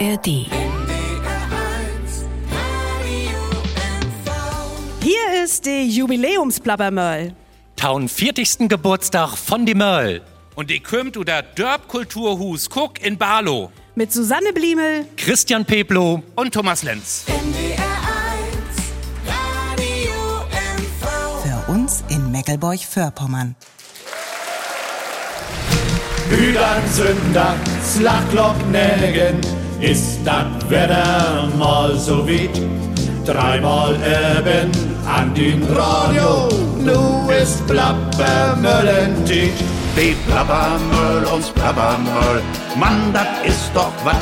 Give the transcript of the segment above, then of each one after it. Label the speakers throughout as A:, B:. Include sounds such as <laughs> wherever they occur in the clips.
A: ARD.
B: Hier ist die Jubiläumsplappermöll.
C: Taun 40. Geburtstag von die Möll.
D: Und die kümmt u der Dörp-Kulturhus Cook in Barlow.
B: Mit Susanne Bliemel,
C: Christian Peplo.
D: Und Thomas Lenz.
E: Für uns in Meckelburg-Vorpommern.
F: Hüdern, Sünder, Slaglock, Nägen, ist das Wetter mal so weit. Dreimal eben an den Radio, nu ist Plappermöllentiet.
G: Die Plappermöll uns Plappermöll, Mann, das ist doch wat.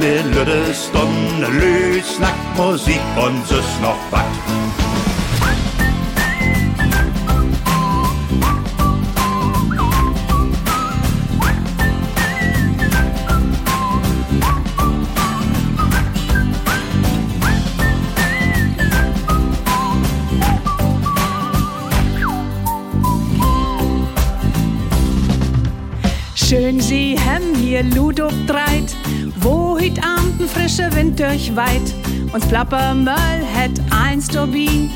G: Ne Lüde Stunde, Lü, Snack, Musik und süß noch wat.
B: Schön Sie hem hier Ludo dreit, wo hüt Abend ein frischer Wind durchweit. Uns Plappermöll hätt eins Turbin,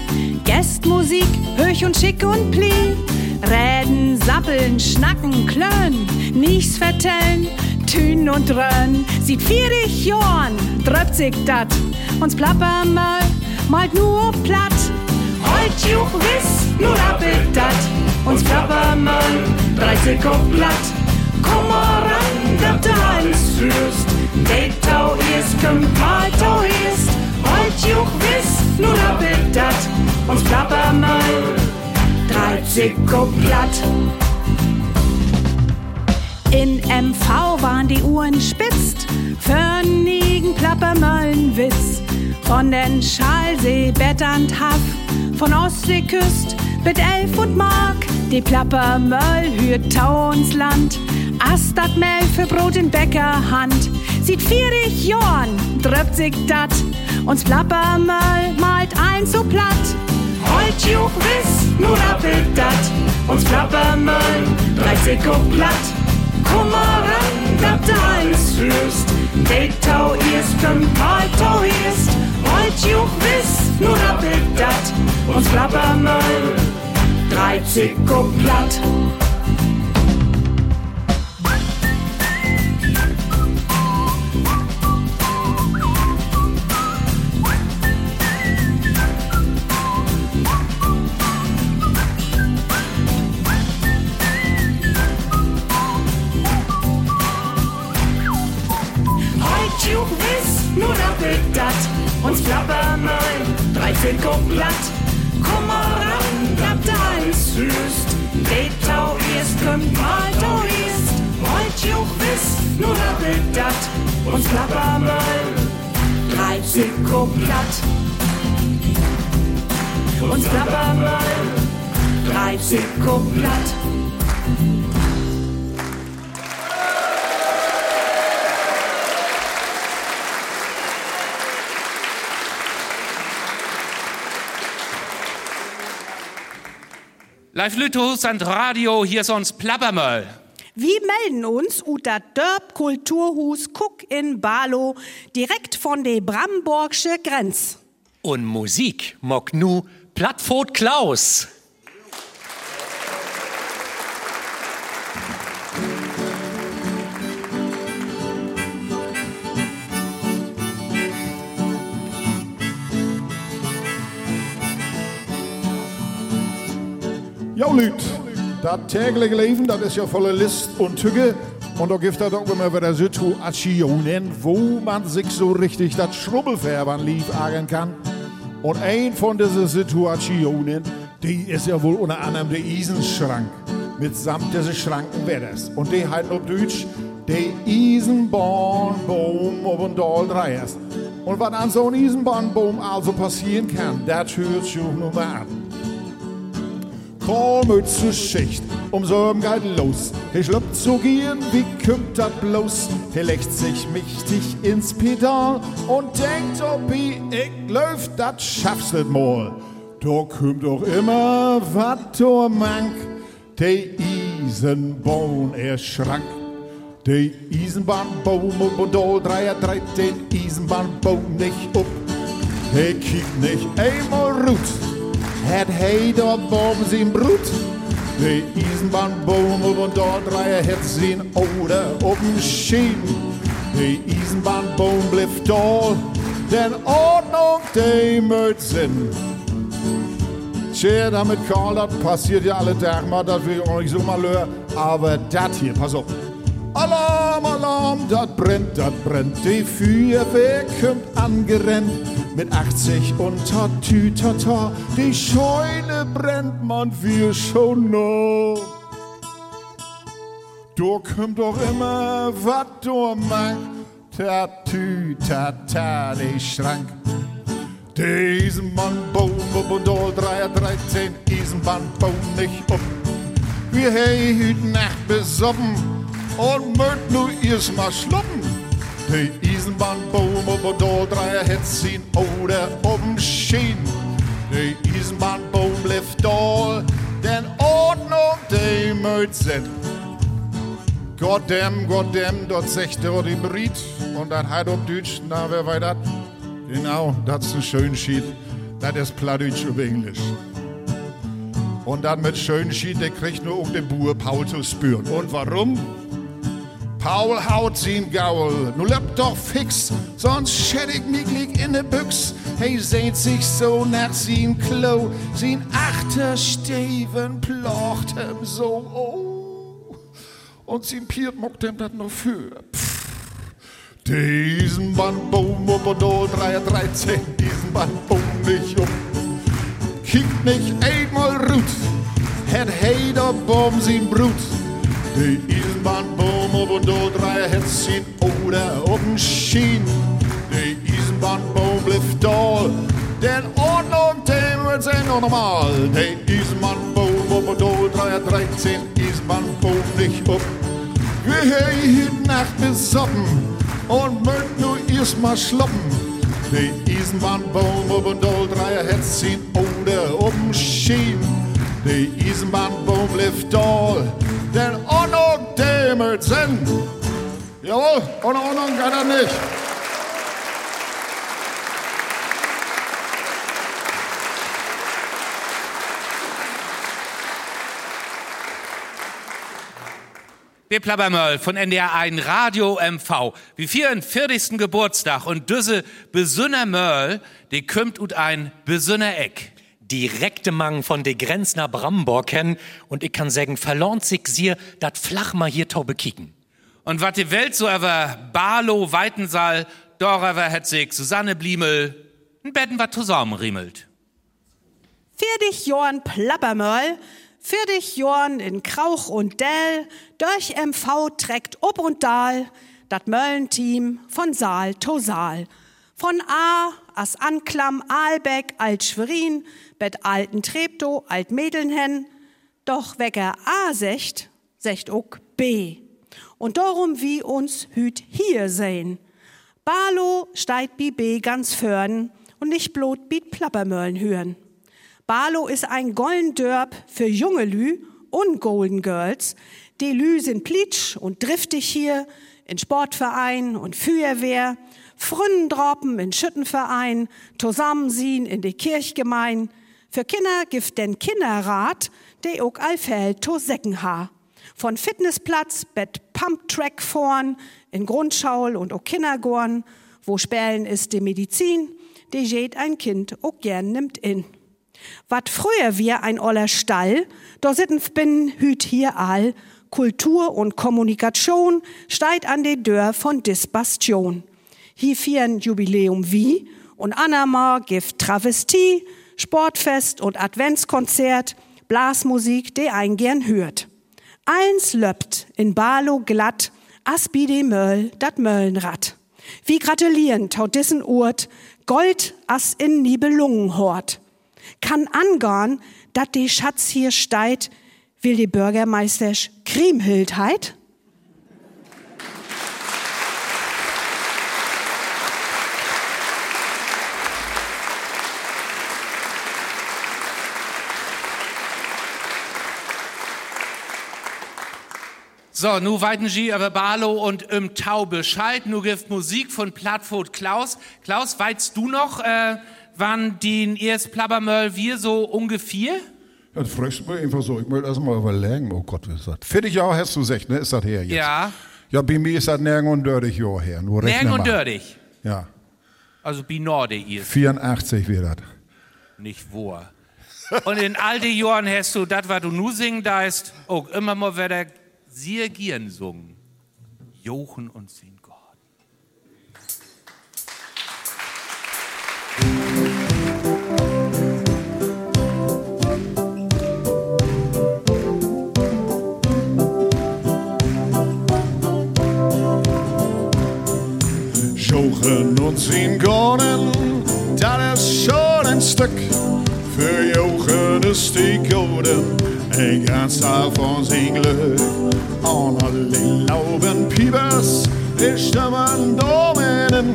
B: Gästmusik, höch und schick und pli. Reden, sappeln, schnacken, klön, nichts vertellen, tün und rön. Sieht vierig Jorn, dröpt sich dat. Uns Plappermöll malt nur platt. Heut juch wiss, nur rappelt dat. Uns Plappermöll, 30 Kopf platt. Komm mal ran, dat du alles hörst. Det tau ist, kommt mal tau ist. Heut juch wiss, nur rappelt dat. Uns Plappermöll, 30 Kopf platt. In MV waren die Uhren spitzt, für nigen Plappermöllenwitz. Von den Schalsee, Betternd Haff, von Ostseeküst mit Elf und Mark. Die Plappermöll hürt Tau uns Land, Astat Mehl für Brot in Bäckerhand. Sieht vierig Jorn, dröpt sich dat, uns Plappermöll malt ein so platt. Heut juch wiss, nur rappelt dat, uns Plappermöll, 30 Kopf platt. Komm mal ran, dat du alles hörst. Det tau erst, kommt mal tau erst. Heut juch wiss, nur rappelt dat, uns Plappermöll, 30 Kopf platt.
D: Live Lütus und Radio, hier uns Plappermöll.
B: Wir melden uns unter Dörp Kulturhus Kuck in Barlow, direkt von der Bramborgsche Grenz.
C: Und Musik mock nu Plattfot Klaus.
H: Ja, Lüt, das tägliche Leben, das ist ja voller List und Tücke. Und da gibt es auch immer wieder Situationen, wo man sich so richtig das Schrubbelfärbern lief agen kann. Und ein von diesen Situationen, die ist ja wohl unter anderem der Isenschrank. Mitsamt diese Schrankenwetters. Und die halt auf Deutsch, der Isenbahnbaum auf dem Dahl Dreiers. Und was an so einem Isenbahnbaum also passieren kann, das hört schon nur mal an. Komm zur Schicht, um so im Geil los. Ich schlüpft zu gehen, wie kümmt dat bloß? Er legt sich mächtig ins Pedal und denkt, ob ich, läuft, dat schaffst nicht mal. Da kümmt auch immer wat do mank, de Isenbaum er schrank. Die Eisenbahnbau Modell 313, Eisenbahnbau nicht up. He kiekt nicht einmal rut. Het dort boven zijn broed. De Eisenbahnbau Modell 3 het zijn oude op een schien. De Eisenbahnbau blijft dol. Den Ordnung, die moet zijn. Tja, damit Karl, das passiert ja alle Tage mal, das will ich auch so mal hören. Aber das hier, pass auf. Alarm, Alarm, das brennt, das brennt. Die Feuerwehr kommt angerennt mit 80 und Tatü, Tata. Die Scheune brennt, man, wir schon noch. Du kommt doch immer, was du meinst. Tatü, Tata, die Schrank. Diesen Mann bauen wir Bundol 313, diesen Mann bauen nicht um. Wir heute Nacht besoffen und möchten nur erst mal schluppen. Die Eisenbahn bauen wir Bundol 313 oder um Schien. Die Eisenbahn bauen bleibt doll, denn Ordnung die möcht sind. Goddamn, goddamn, dort sagt er die Brit und das halt auf Deutsch, na wer weiß das? Genau, das ist ein schön Schied. Das ist Plattdeutsch über Englisch. Und dann mit schön Schied, der kriegt nur um den Bur Paul zu spüren. Und warum? Paul haut sin Gaul. Nu löp doch fix, sonst schäd ich mich lieg in de Büchs. Hey, sehnt sich so nach sin Klo. Sin achter Steven plocht hem so, oh. Und sin Piert mockt hem dat noch für. Pff. Diesen Bandboom up und 313, diesen Bandboom nicht um. Kickt nicht einmal Rut, het heider Baum sin Brut. Die Eisenbahnboom up und 3 het sin oder oben schien. Die Eisenbahnboom bleibt doll, denn Ordnung wird sein noch normal. Die Eisenbahnboom up und 313, Eisenbahnboom nicht um. Wir haben heute Nacht besoffen und möcht nur erst mal schluppen. Die Eisenbahnbaum ob und all drei het sin oder oben schien. Die Eisenbahnbaum bleibt doll, denn Ordnung dämmert sind. Jawohl, ohne Ordnung kann er nicht.
D: Wir plappern mal von NDR ein Radio MV. Wie 44. Geburtstag und düsse besünner Mörl, die kümmt ut ein besünner Eck.
C: Direkte Mang von de Grenz nach Bramborg kennen und ich kann sagen, verlohnt sich sie, dat flach mal hier taube kicken.
D: Und wat die Welt so ever Barlow, Weitensaal, Dorever het sich Susanne Bliemel, ein Betten wat zusammenriemelt.
B: Für dich, Jorn Plappermöll, für dich, Jorn in Krauch und Dell, durch MV trägt ob und Dal, dat Möllenteam von Saal to Saal. Von A as Anklam, Aalbeck, Alt-Schwerin, Bet Alten Treptow, Alt-Medelnhen, doch wecker A secht, secht ook B. Und darum wie uns hüt hier sehen. Barlo steigt bi B ganz förn und nicht blot biet Plappermöllen hören. Barlo ist ein golden Dörp für junge Lü und Golden Girls. Die Lü sind plitsch und driftig hier in Sportverein und Feuerwehr, Fründroppen in Schüttenverein, zusammensien in die Kirchgemein. Für Kinder gibt den Kinderrat, der ook allfällt to Säckenhaar. Von Fitnessplatz, Bett Pumptrack vorn, in Grundschaul und auch Kindergorn, wo Sperlen ist die Medizin, die geht ein Kind auch gern nimmt in. Wat früher wir ein oller Stall, da sitten bin hüt hier all, Kultur und Kommunikation steigt an de Dörr von Disbastion. Hier vieren Jubiläum wie und Anamar gibt Travestie, Sportfest und Adventskonzert, Blasmusik, de ein gern hört. Eins löppt in Barlo glatt, as bi de Möll, dat Möllenrad. Wie gratulieren tau dissen Urt, Gold as in Nibelungen hort. Kann angorn, dat de Schatz hier steit, will die Bürgermeister Kriemhildheit?
D: So, nu weiten Sie über Barlo und im Tau Bescheid. Nu gibt Musik von Plattfurt Klaus. Klaus, weißt du noch, äh, wann den erst Plabbermöll wir so ungefähr?
H: Das fragst du mir einfach so. Ich möchte erst mal überlegen. Oh Gott, was ist das? 40 Jahre hast du gesagt, ne? Ist das her jetzt?
D: Ja.
H: Ja, bei mir ist das nirgend und dördig Jahr her. Nur
D: Nern und. Dördig.
H: Ja.
D: Also Binorde ist
H: 84 wird das.
D: nicht wahr. Und in all den Jahren hast du das, was du nu singen da ist, auch immer mal wieder sehr gern sungen. Jochen und sein Gott.
H: Jochen und sein Gorden, das ist schon ein Stück. Für Jochen ist die Gorden ein ganz von sein Glück. Und alle Lauben Piebers, die stimmen Dominen.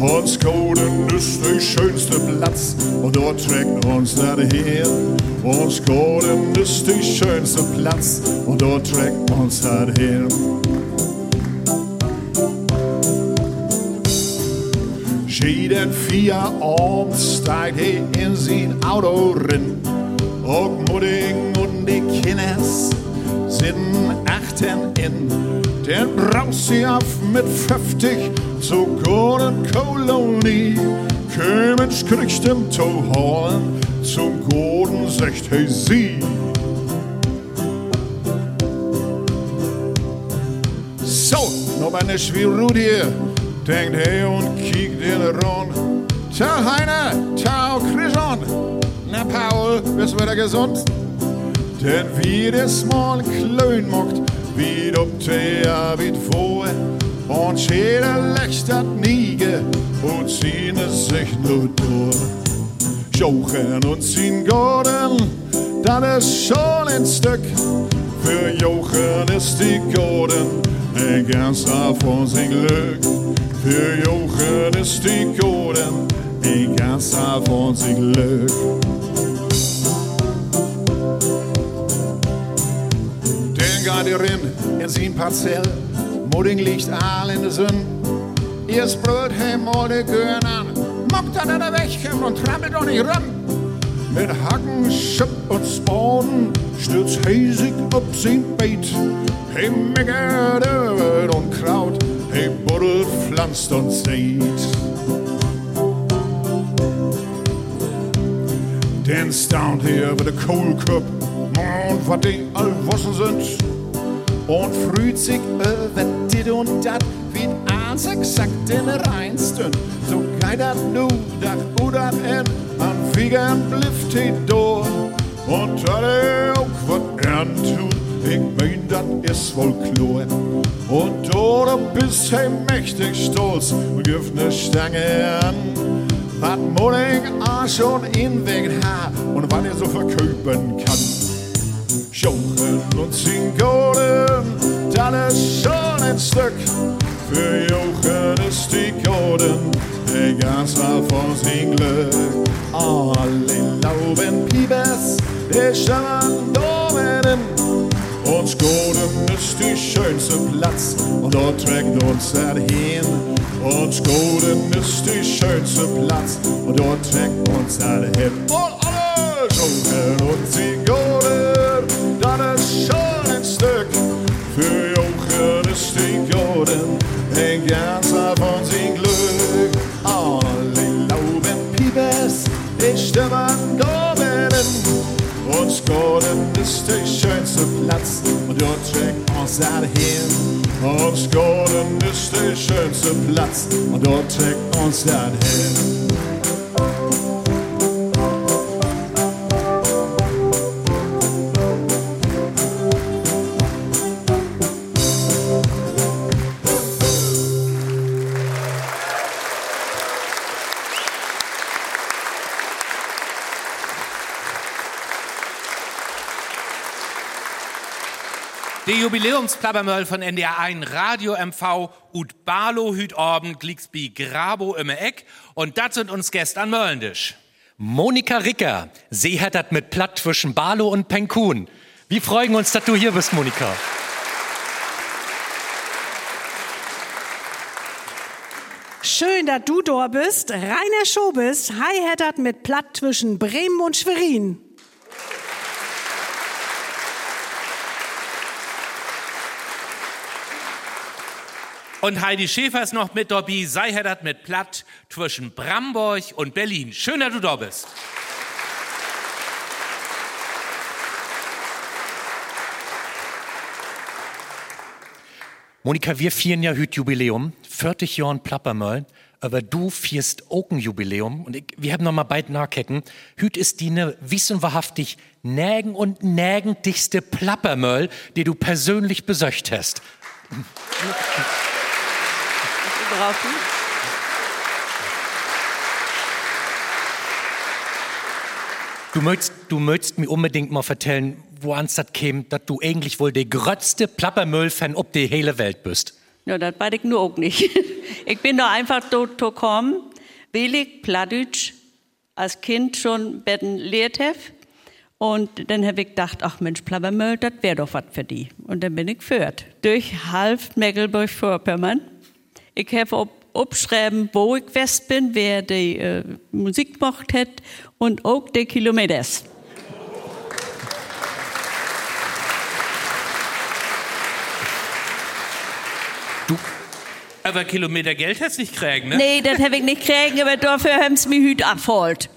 H: Uns Golden ist der schönste Platz und dort trägt uns das her. Uns Golden ist der schönste Platz und dort trägt uns das her. Jeden vier Abend steigt er in sein Auto rein. Auch Mudding und die Kinders sind achten in. Der braust sie auf mit 50 zur Golden Kolonie. Kömens kriegst ihm zu holen, zum Golden sagt hey sie. So, noch eine Schwierudie, denkt er und kiekt in den Rund. Ciao Heiner, ciao Christian. Na Paul, bist du wieder gesund? Denn wie das mal klein macht, der wie vor. Und jeder lächst dat niege und ziehen es sich nur durch. Jochen und sein Gorden, das ist schon ein Stück. Für Jochen ist die Gorden ein ganzer von sein Glück. Für Jochen ist die Gorden ein ganzer von sein Glück. Ihr in, in sein Parzell, Mudding liegt all in der Sonne. Erst brüllt he mal die Gören an, mockt dann er wegkommt und trampelt doch nicht rum. Mit Hacken, Schipp und Spawn stürzt Hasig auf sein Beet. Hey, meckert und Kraut, hey, buddelt, pflanzt und sät. Den staunt hier über der Kohlkopf und wat die allwossen sind. Und früht sich über dit und dat, wie eins exakt den reinsten. So geht dat nu, dat oder en, an Fingern blifft he door. Und dat er auch wat ern tut, ich mein, dat is wohl klar. Und darum bist he mächtig stolz und gibt ne Stange an. Wat Mulling auch schon inwegt ha und wann er so verköpen kann. Jochen und Golden, ist schon ein Stück. Für Jochen ist die Golden, ein ganzer von sein Glück. Alle Lauben Piebers, die stammen Dominen. Uns Golden ist die schönste Platz und dort trägt uns er hin. Uns Golden ist die schönste Platz und dort trägt uns er hin. Und alle Jochen und sie Golden, das ist schon ganzer von sein Glück. Alle Lauben Piebers, die stimmen Dominen. Uns Golden ist der schönste Platz und dort trägt uns alle hin. Uns Golden ist der schönste Platz und dort trägt uns alle hin.
D: Jubiläumsklappermöll von NDR 1 Radio MV ut Balo hüt Orben Glixby Grabo im Eck und das sind uns gestern Möllendisch.
C: Monika Ricker, sie hat dat mit Platt zwischen Balo und Penkun. Wir freuen uns, dass du hier bist, Monika.
B: Schön, dass du da bist. Rainer Schobis, Hi Hattert mit Platt zwischen Bremen und Schwerin.
D: Und Heidi Schäfer ist noch mit dabei, sei das mit Platt zwischen Bramburg und Berlin. Schön, dass du da bist.
C: Monika, wir feiern ja heute Jubiläum, 40 Jahre Plappermöll, aber du fierst auch ein Jubiläum und ich, wir haben noch mal beide nachkecken. Hüt ist die ne wissen wahrhaftig nägen und nägendigste Plappermöll, die du persönlich besöcht hast. Du möchtest, du möchtest mir unbedingt mal erzählen, wo ans das käme, dass du eigentlich wohl der grötzte Plappermüll-Fan ob die hele Welt bist.
A: Ja, das weiß ich nur auch nicht. <laughs> Ich bin da einfach dort gekommen, weil ich Plattdeutsch als Kind schon betten lehrt habe. Und dann habe ich gedacht, ach Mensch, Plappermüll, das wäre doch was für die. Und dann bin ich führt. Durch halb Mecklenburg-Vorpommern. Ich habe abschreiben, wo ich fest bin, wer die äh, Musik gemacht hat und auch die Kilometers.
C: Du,
D: Aber Kilometer Geld hast du nicht kriegen, ne?
A: Nee, das habe ich nicht kriegen, aber dafür haben sie mich Hüt abgeholt.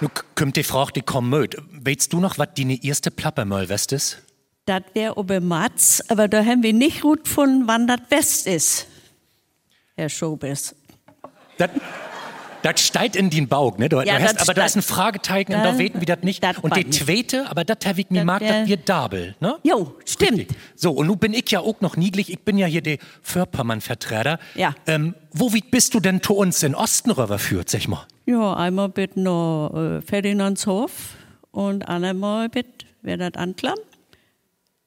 C: nu kommt die Frage, die kommt mit. Weißt du noch, was deine erste Plappermüll west ist?
A: Das wäre oben Matz, aber da haben wir nicht gut gefunden, wann das West ist. Herr Schobes.
C: Das, das steigt in den Bauch, ne? Du,
A: Ja,
C: du hast, aber da ist ein. Fragezeichen und da weten wir das nicht.
A: das
C: Und die zweite, aber das habe ich mir mag, das wir Dabel, ne?
A: Jo, stimmt.
C: Richtig. So, und nun bin ich ja auch noch niedlich. Ich bin ja hier der Förpermann-Vertreter.
A: Ja.
C: Ähm, wo wie bist du denn zu uns in Osten rüberführt, sag mal?
A: Ja, einmal mit noch äh, Ferdinandshof und einmal mit, wer das anklam?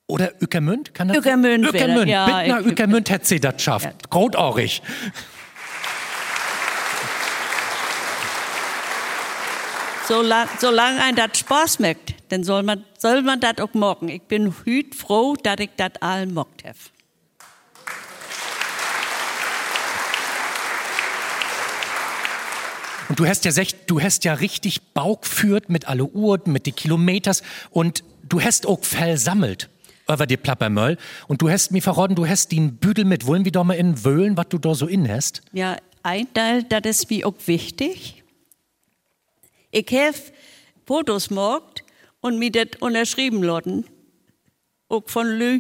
C: Oder Ückermünd? Kann das
A: das,
C: Ückermünd.
A: ja,
C: Bittner Ückermünd hätte sie das schafft.
A: Ja.
C: Grotohrig.
A: Solange solang ein das Spaß macht, dann soll man, soll man das auch mocken. Ich bin hüt froh, dass ich das allen mockt habe.
C: Und du hast ja du hast ja richtig Bauch geführt mit alle Uhren, mit die Kilometers und du hast auch Fell sammelt über die Plappermöll und du hast mir verraten, du hast den Büdel mit wollen wir doch mal in Wöhlen, was du da so in hast.
A: Ja, ein Teil, das ist mir auch wichtig. Ich habe Fotos gemacht und mir das unterschrieben lassen. Auch von Lü,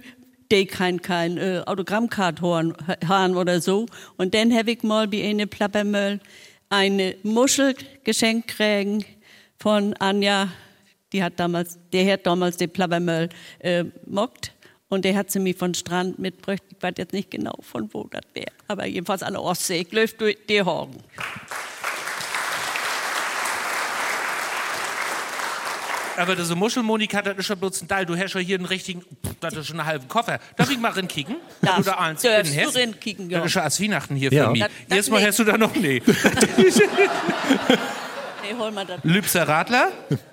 A: die kein, kein äh, Autogrammkarte haben oder so. Und dann habe ich mal bei eine Plappermöll eine Muschel geschenkt kriegen von Anja. Die hat damals, der hat damals den Plappermöll äh, mockt. Und der hat sie mir von Strand mitgebracht. Ich weiß jetzt nicht genau, von wo das wäre. Aber jedenfalls an der Ostsee. Ich läuft durch die Horgen.
D: Aber diese Muschelmonika, das ist schon bloß ein Teil. Du hast schon hier einen richtigen, das ist schon einen halben Koffer. Darf ich mal reinkicken? <laughs> Wenn
A: Darfst-
D: du da eins
A: darfst du
D: hast?
A: reinkicken, ja.
D: Das ist schon als Weihnachten hier
C: Ja.
D: für mich.
A: Das- das
D: Jetzt mal hast du da noch, nee. <laughs>
A: Nee, hol mal das.
D: Lübser Radler?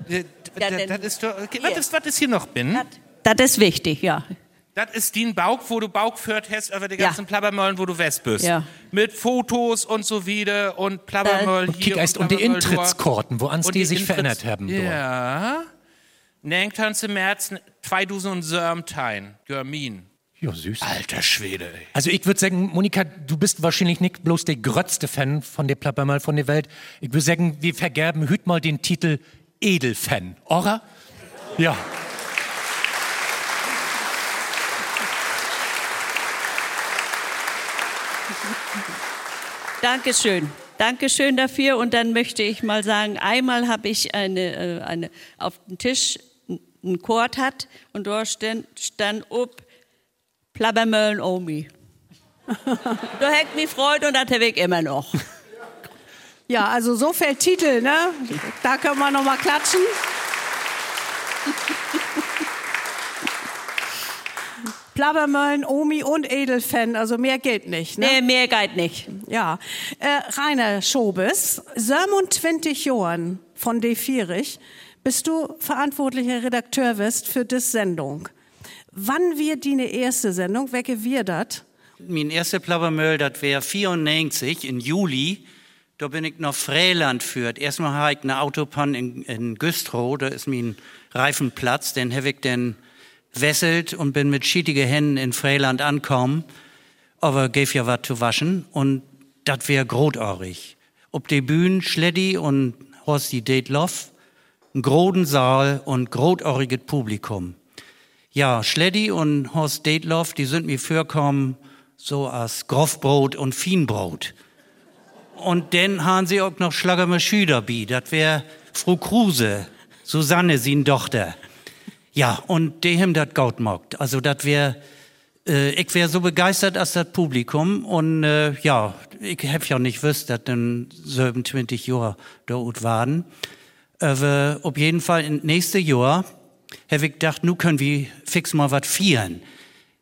D: Äh,
A: Ja,
D: das, das ist doch, was, ist, was ist hier noch bin?
A: Das ist wichtig, ja.
D: Das ist den Bauch, wo du Bauch führt hast über die
A: Ja.
D: ganzen Plappermöllen, wo du west bist.
A: Ja.
D: Mit Fotos und so wieder und Plappermöll
C: Und
D: hier.
C: kick erst und die. Intrittskarten, wo ans
D: Und
C: die sich
D: Intritts-
C: verändert haben. dort.
D: Ja. Nängtanz im März 2017. Görmin.
C: Ja, süß.
D: Alter Schwede, ey.
C: Also ich würde sagen, Monika, du bist wahrscheinlich nicht bloß der grötzte Fan von der Plappermöll von der Welt. Ich würde sagen, wir vergerben hüt mal den Titel Edelfan, oder? Ja.
A: Dankeschön. Dankeschön dafür. Und dann möchte ich mal sagen, einmal habe ich eine, äh, eine, auf dem Tisch einen Chord hat und dort stand, stand ob Plabbermöllen Omi. <laughs> da hängt mich Freude und das habe ich immer noch.
B: Ja, also so fällt Titel, ne? Da können wir noch mal klatschen. <laughs> Plabbermöllen, Omi und Edelfen, also mehr geht nicht. Ne?
A: Nee, mehr geht nicht.
B: Ja. Äh, Rainer Schobes, 27 Jahren von D4 bist du verantwortlicher Redakteur wirst für das Sendung. Wann wird die erste Sendung? Welche wir das?
I: Mein erster Plabbermöll, das wäre 94 in Juli. Da bin ich nach Freiland führt. Erstmal habe ich eine Autobahn in, in Güstrow, da ist mein Reifenplatz. Den habe ich dann wesselt und bin mit schietige Händen in Freiland ankommen. Aber gäf ja was zu waschen und das wäre grotohrig. Ob die Bühnen Schleddi und Horsti Detloff, groden Saal und grotohriges Publikum. Ja, Schleddi und Horst Detloff, die sind mir vorkommen so als Grofbrot und Fienbrot. Und dann haben sie auch noch Schlagerme Schüder bi, das wäre Frau Kruse, Susanne, sin Tochter. Ja, und die das gaut mockt. Also das wäre, äh, ich wäre so begeistert als das Publikum und äh, ja, ich hab ja nicht wüsst, dass dann 27 Jahre dort waren. Aber auf jeden Fall in nächste Jahr habe ich gedacht, nu können wir fix mal was feiern.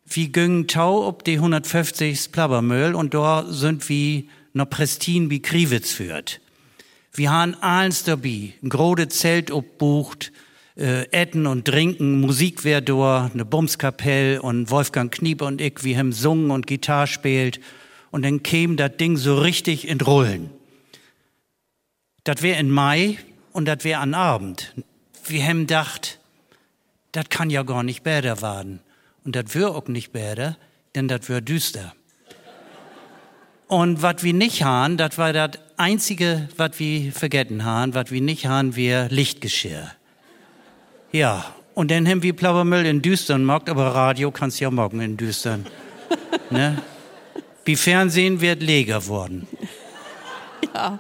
I: Wir gingen Tau ob die 150 Plabbermüll und da sind wir noch Prestin wie Kriwitz führt. Wir haben alles dabei, ein grode Zelt obbucht, äh, Etten und Trinken, Musik wär da, eine Bumskapelle und Wolfgang Kniep und ich, wir haben sungen und Gitarre spielt und dann käme das Ding so richtig in Rollen. Das wär in Mai und das wär an Abend. Wir haben gedacht, das kann ja gar nicht besser werden. Und das wär auch nicht besser, denn das wär düster. Und was wir nicht haben, das war das einzige, was wir vergessen haben, was wir nicht haben, wir Lichtgeschirr. Ja, und dann haben wir Plaubermüll in Düstern gemacht, aber Radio kannst ja morgen in Düstern. ne? Wie Fernsehen wird leger worden.
B: Ja,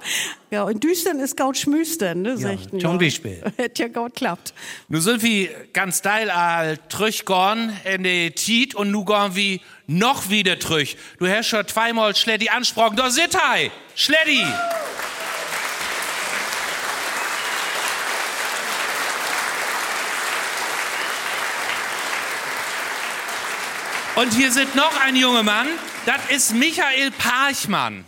B: ja und Düstern ist gaut Schmüstern, ne?
I: Ja, zum Beispiel. <laughs>
B: Hätte ja gaut klappt.
D: Nu sind wir ganz steil all trüchgorn in die Tiet und nu gorn wir noch wieder trüch. Du hast schon zweimal Schleddi ansprochen. Da sit hei! Schleddi! Und hier sitzt noch ein junger Mann, das ist Michael Parchmann.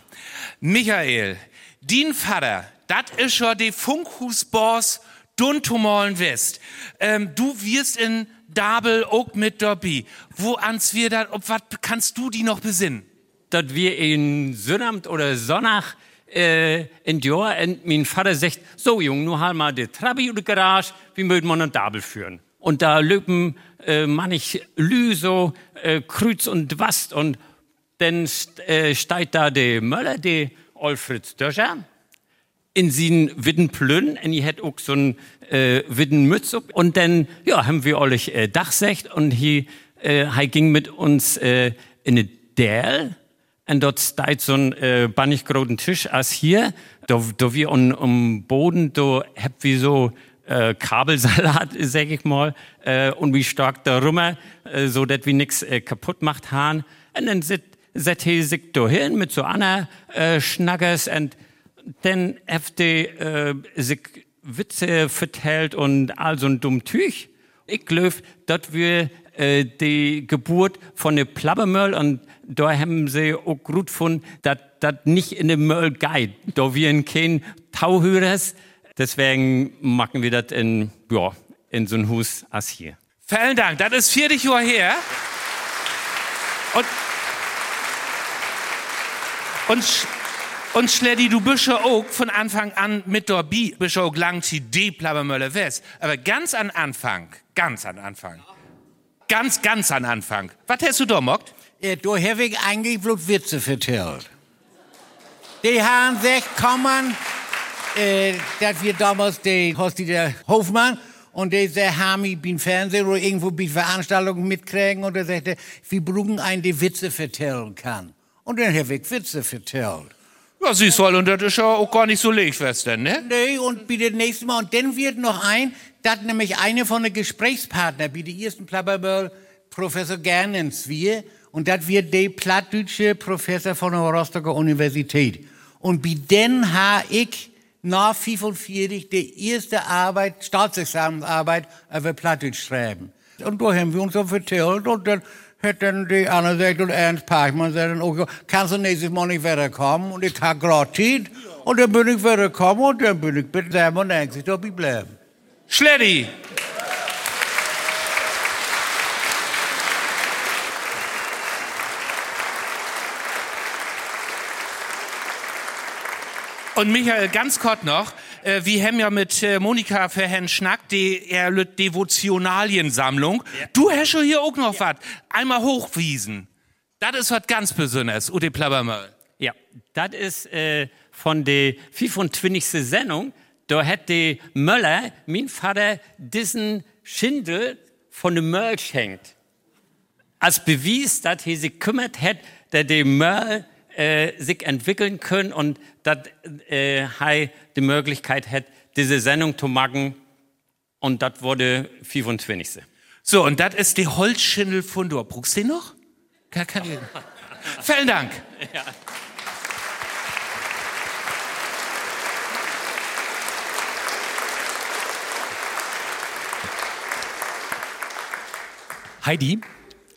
D: Michael, din Vater, das ist schon der Funkhusboss Duntumalen West. Ähm, du wirst in Dabel auch mit dabei. Wo ans wir da, ob was kannst du die noch besinnen?
J: dass wir in Sonnabend oder Sonntag äh, in Jahr und mein Vater sagt, so Jung, nur halt mal die Trabi oder Garage, wie möchten wir einen Dabel führen. Und da löpen äh, manch Lü so äh, Kreuz und Wast und dann äh, steigt da der Möller, der Alfred Döscher, in sin Widden Plünn, und ich hätt auch so ein äh, Widden Mütz up. Und dann, ja, haben wir euch äh, Dachsecht und hier, äh, ging mit uns äh, in eine Dell. Und dort steht so ein äh, bannig großen Tisch als hier. Da, da wir um, um Boden, da habt wir so äh, Kabelsalat, <laughs> sag ich mal, äh, und wie stark da rummer, äh, so dass wir nix äh, kaputt macht haben. Und dann sit, set he sich da hin mit so einer äh, Schnaggers und dann ihr äh, sich Witze vertellt und all so ein dumm Tüch. Ich glaube, dass wir äh, die Geburt von der Plabbermöll und da haben sie auch gut gefunden, dass das nicht in den Möll geht. Da wir in kein Tauhörers, deswegen machen wir das in, ja, in so ein Hus als hier.
D: Vielen Dank, das ist 40 Jahre her. Und, und, Sch- und Schleddi, du bist ja auch von Anfang an mit dabei, bist ja auch lang die D Plabbermöller West. Aber ganz an Anfang, ganz an Anfang, ganz, ganz an Anfang. Was hast du da mockt?
K: Ja, da habe ich eigentlich bloß Witze vertellt. Die haben sich kommen, äh, dass wir damals, die Hosti der Hofmann, und der haben ich bin Fernsehen oder irgendwo bei Veranstaltungen mitkriegen, und er sagte, wir brauchen einen, der Witze vertellen kann. Und dann habe ich Witze vertellt.
D: Ja, siehst du, und das ist ja auch gar nicht so legfest, denn, ne?
K: Nee, und bei dem nächsten Mal, und dann wird noch ein, dass nämlich eine von den Gesprächspartnern, der ersten Plapperböll, Professor Gernens wir, und das wird der plattdeutsche Professor von der Rostocker Universität. Und bei den habe ich nach 45 die erste Arbeit, Staatsexamensarbeit über Plattdeutsch schreiben. Und da haben wir uns so vertellt und dann dann die gesagt, und Ernst Pachmann sagt dann, okay, kannst du nächstes Mal nicht wiederkommen? Und ich habe gerade. Und dann bin ich wiedergekommen und dann bin ich mit 97 dabei geblieben.
D: Schleddy. Und Michael, ganz kurz noch, äh, wir haben ja mit äh, Monika für Herrn Schnack die er Devotionaliensammlung. Du hast schon hier auch noch was. Einmal hochwiesen. Das ist was ganz Besonderes, Ute Plabbermöll.
J: Ja, das ist äh, von der 25. Sendung. Da hat die Möller, mein Vater, diesen Schindel von dem Möll schenkt. Als Beweis, dass er sich kümmert hat, dass der Möll äh, sich entwickeln können und dass äh, er die Möglichkeit hat, diese Sendung zu machen. Und das wurde 25.
D: So, und das ist die Holzschindel von Dor. Brauchst du den noch? Kann, kann. <laughs> Vielen Dank.
J: Ja.
C: Heidi,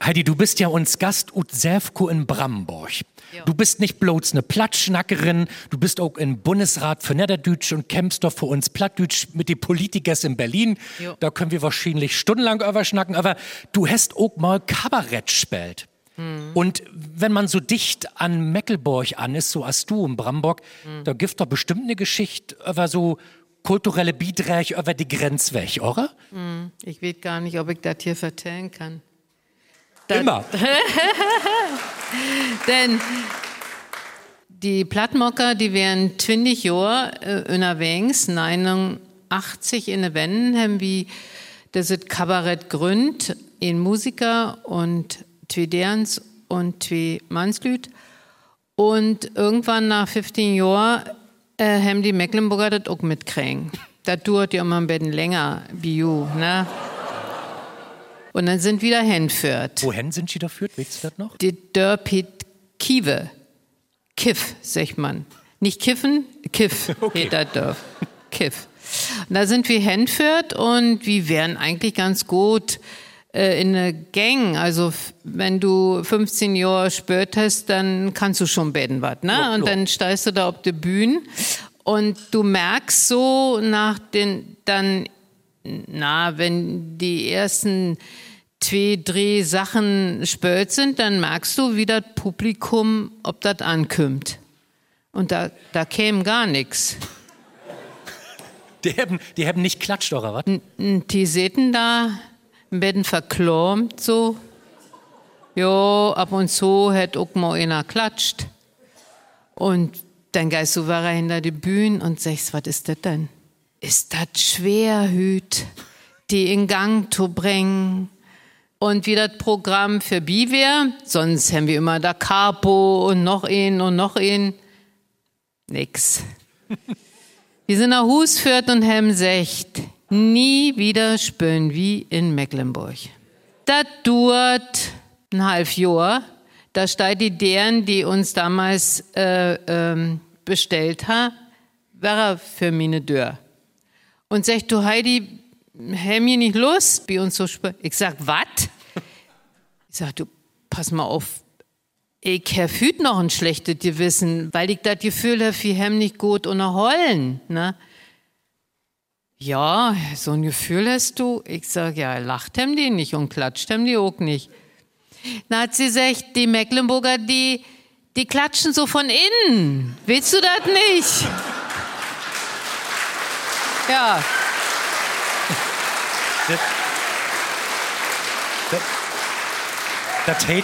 C: Heidi, du bist ja uns Gast ut Säfko in Bramborg. Du bist nicht bloß eine Plattschnackerin, du bist auch im Bundesrat für Niederdütsch und kämpfst doch für uns Plattdütsch mit den Politikers in Berlin.
L: Jo.
C: Da können wir wahrscheinlich stundenlang überschnacken, aber du hast auch mal Kabarett gespielt. Und wenn man so dicht an Meckelborg an ist, so als du in Bramborg, da gibt doch bestimmt eine Geschichte über so kulturelle Beiträge über die Grenze weg, oder?
L: Hm, Ich weiß gar nicht, ob ich das hier vertellen kann.
C: Immer. <laughs>
L: Denn die Plattmocker, die wären 20 Jahre äh, unterwegs, 89 in den Wänden, haben wir das Kabarett gründ, ein Musiker und zwei Derns und zwei Mannslüt. Und irgendwann nach 15 Jahren äh, haben die Mecklenburger das auch mitkriegen. Das dauert ja immer ein bisschen länger, wie you, ne? Und dann sind wieder hinführt.
C: Wohin sind sie dafür? Weißt du das noch?
L: Die Dörpit Kiewe. Kiff, sagt man. Nicht kiffen, Kiff, <laughs> okay. das Dorf. Kiff. Und da sind wir hinführt und wir wären eigentlich ganz gut äh, in eine Gang. Also wenn du 15 Jahre spürt hast, dann kannst du schon beten was, ne?
M: Ja,
L: und dann steigst du da auf die Bühne und du merkst so nach den, dann, na, wenn die ersten zwei, drei Sachen spät sind, dann merkst du, wie das Publikum, ob das ankommt. Und da, da käme gar nichts.
C: Die haben, die haben nicht klatscht, oder was?
L: Die sitzen da, bisschen verklommt so. Jo, ab und zu hat auch mal einer klatscht. Und dann gehst du wieder hinter die Bühne und sagst, was ist das denn? Ist das schwer, Hüt, die in Gang zu bringen? Und wie das Programm für Bi wär, sonst haben wir immer da Capo und noch einen und noch einen. Nix. <laughs> Wir sind nach Husfürth und haben gesagt, nie wieder spüren wie in Mecklenburg. Das dauert ein halb Jahr. Da steht die deren, die uns damals äh, ähm, bestellt haben, wäre für meine Tür. Und sagt, du Heidi, haben wir nicht Lust, bei uns zu spielen? Ich sag, was? Ich sag, du, pass mal auf, ich hab hüt noch ein schlechtes Gewissen, weil ich das Gefühl habe, wir haben nicht gut unterholen, ne? Ja, so ein Gefühl hast du. Ich sag, ja, lacht hem die nicht und klatscht hem die auch nicht. Na sie gesagt, die Mecklenburger, die, die klatschen so von innen. Willst du das nicht? Ja.
C: Das hätt,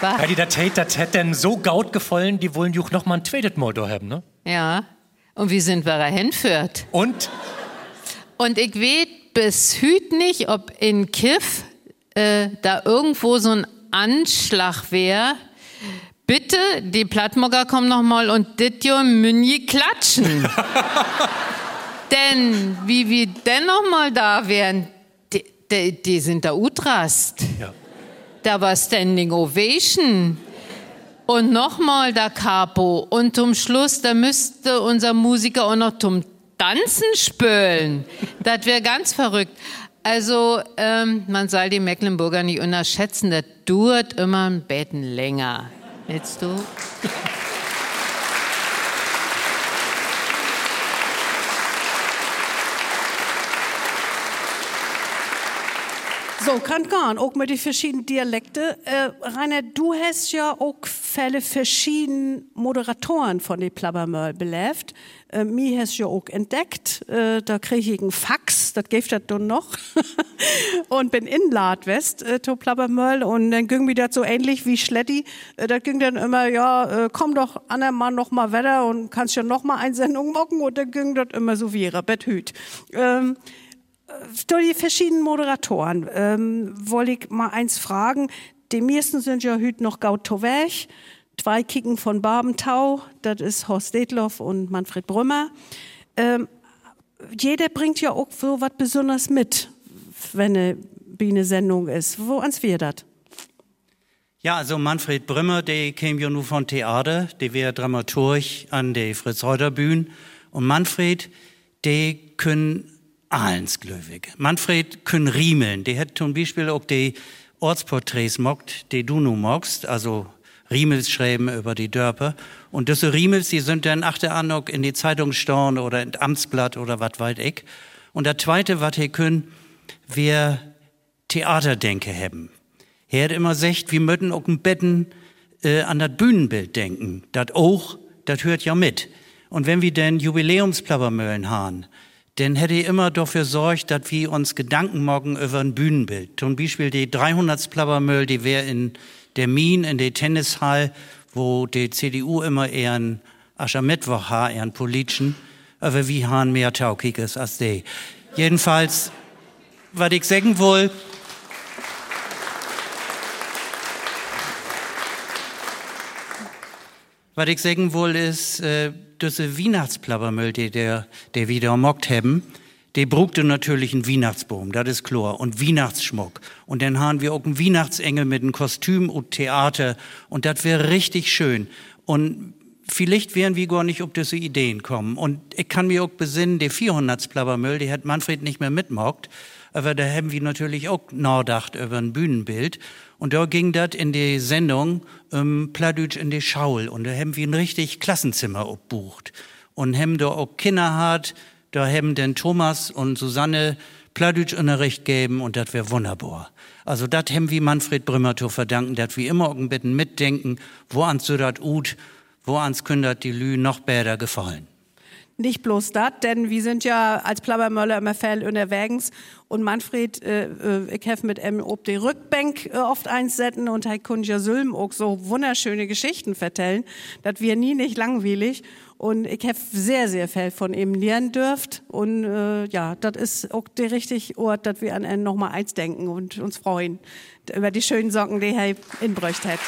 L: Was?
C: Heidi, das hätt, das hätt denn so gaut gefallen, die wollen juch noch mal ein zweites Mal da haben, ne?
L: Ja. Und wie sind wir da hinführt?
C: Und?
L: Und ich weiß bis hüt nicht, ob in Kiff äh, da irgendwo so ein Anschlag wäre. Bitte, die Plattmogger kommen noch mal und dit jo Münje klatschen. <laughs> denn wie wir denn noch mal da wären, die, die, die sind da utrast.
C: Ja.
L: Da war Standing Ovation. Und nochmal da Capo. Und zum Schluss, da müsste unser Musiker auch noch zum Tanzen spülen. Das wäre ganz verrückt. Also, ähm, man soll die Mecklenburger nicht unterschätzen, das dauert immer ein Betten länger. Willst du?
B: So, kann gehen, auch mit den verschiedenen Dialekten. Äh, Rainer, du hast ja auch viele verschiedene Moderatoren von den Plabbermöll belebt. Äh, mir hast ja auch entdeckt, äh, da kriege ich einen Fax, das gibt das dann noch. <laughs> und bin in Ladwest, äh, to Plabbermöll, und dann ging mir das so ähnlich wie Schletti. Äh, da ging dann immer, ja, äh, komm doch andermal noch mal weiter und kannst ja noch mal eine Sendung machen, und dann ging das immer so wie ihre Betthüt. Ähm, durch die verschiedenen Moderatoren ähm, wollte ich mal eins fragen. Die meisten sind ja heute noch gaut. Zwei Kicken von Barbentau, das ist Horst Detloff und Manfred Brümmer. Ähm, jeder bringt ja auch so was Besonderes mit, wenn eine Biene-Sendung ist. Wo ans wir das?
I: Ja, also Manfred Brümmer, der käme ja nur von Theater, der wäre Dramaturg an der Fritz-Reuter-Bühne. Und Manfred, der können Ahlens glöwig. Manfred können riemeln. Der hat zum Beispiel auch die Ortsporträts mockt, die du nu mockst, also Riemels schreiben über die Dörper. Und diese Riemels, die sind dann achter an in die Zeitung storn oder in Amtsblatt oder wat weit ich. Und der zweite, wat he können, wir Theaterdenke haben. Er hat immer gesagt, wir möchten auch ein Betten äh, an das Bühnenbild denken. Das auch, das hört ja mit. Und wenn wir denn Jubiläumsplappermöhlen haben, dann hätte ich immer dafür sorgt, dass wir uns Gedanken machen über ein Bühnenbild. Zum Beispiel die 300 Plappermüll, die wäre in der Min, in der Tennishall, wo die CDU immer eher ein Aschermittwoch hat, eher ein politischen, aber wir haben mehr Taukiges als die. Jedenfalls, was ich sagen will, was ich sagen will, ist, äh, diese Weihnachtsplappermüll, die der, der wieder mockt haben, der brugte natürlich einen Weihnachtsbaum, das ist klar, und Weihnachtsschmuck. Und dann haben wir auch einen Weihnachtsengel mit einem Kostüm und Theater, und das wäre richtig schön. Und vielleicht wären wir gar nicht auf diese Ideen kommen. Und ich kann mir auch besinnen, der 400 Plappermüll, die hat Manfred nicht mehr mitmockt, aber da haben wir natürlich auch nachgedacht über ein Bühnenbild. Und da ging das in die Sendung ähm, Pladütsch in die Schaul. Und da haben wir ein richtig Klassenzimmer obbucht. Und haben da auch Kinder hat, da haben denn Thomas und Susanne Pladütsch-Unterricht geben und das wäre wunderbar. Also das haben wir Manfred Brümmer zu verdanken, dass wir immer ein bisschen mitdenken, wo ans so dat ut, wo ans kündert die Lü noch besser gefallen.
B: Nicht bloß das, denn wir sind ja als Plabbermöller immer Fell unterwegs und Manfred, äh, äh, ich habe mit ihm ob die Rückbank äh, oft einsetzen und er kann ja Sülm auch so wunderschöne Geschichten vertellen, dass wir nie nicht langweilig und ich habe sehr, sehr viel von ihm lernen dürft und äh, ja, das ist auch der richtige Ort, dass wir an ihn nochmal eins denken und uns freuen über die schönen Socken, die er in Brücht hat.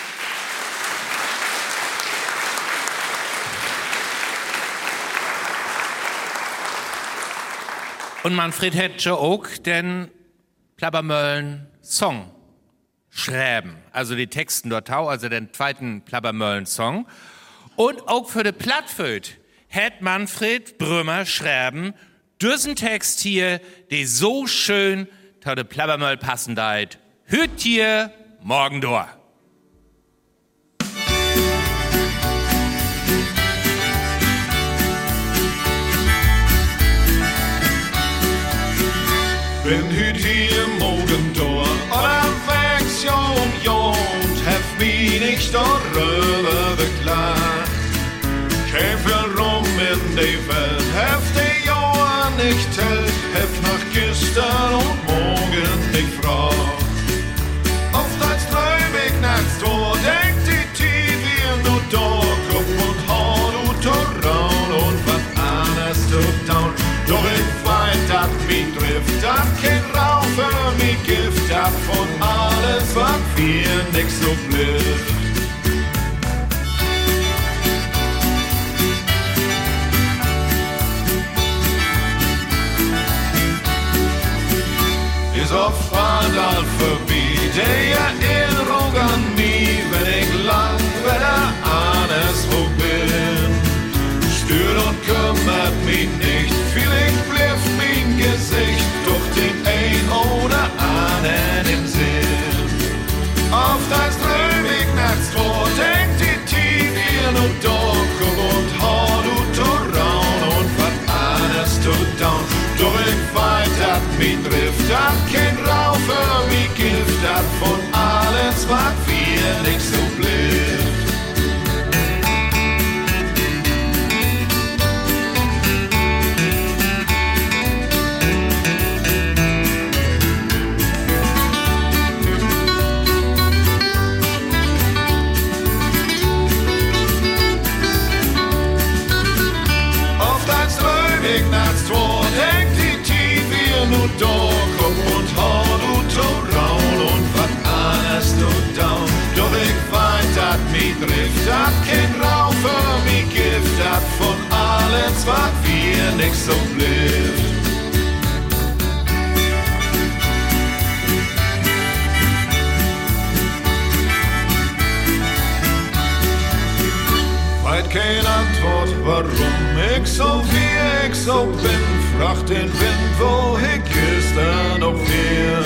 D: Und Manfred hätte auch den Plabbermöllen Song schreiben. Also die Texten dort tau, also den zweiten Plabbermöllen Song. Und auch für die Plattföd hätte Manfred Brümmer schreiben, diesen Text hier, die so schön zu de Plabbermöll passen deit. Hüt hier morgen door.
F: Bin hüt wir nix so blifft. Is auf Fahrdal vorbei, die Erinnerung kein Antwort, warum ich so wie ich so bin. Frag den Wind, wo ich gestern noch wär.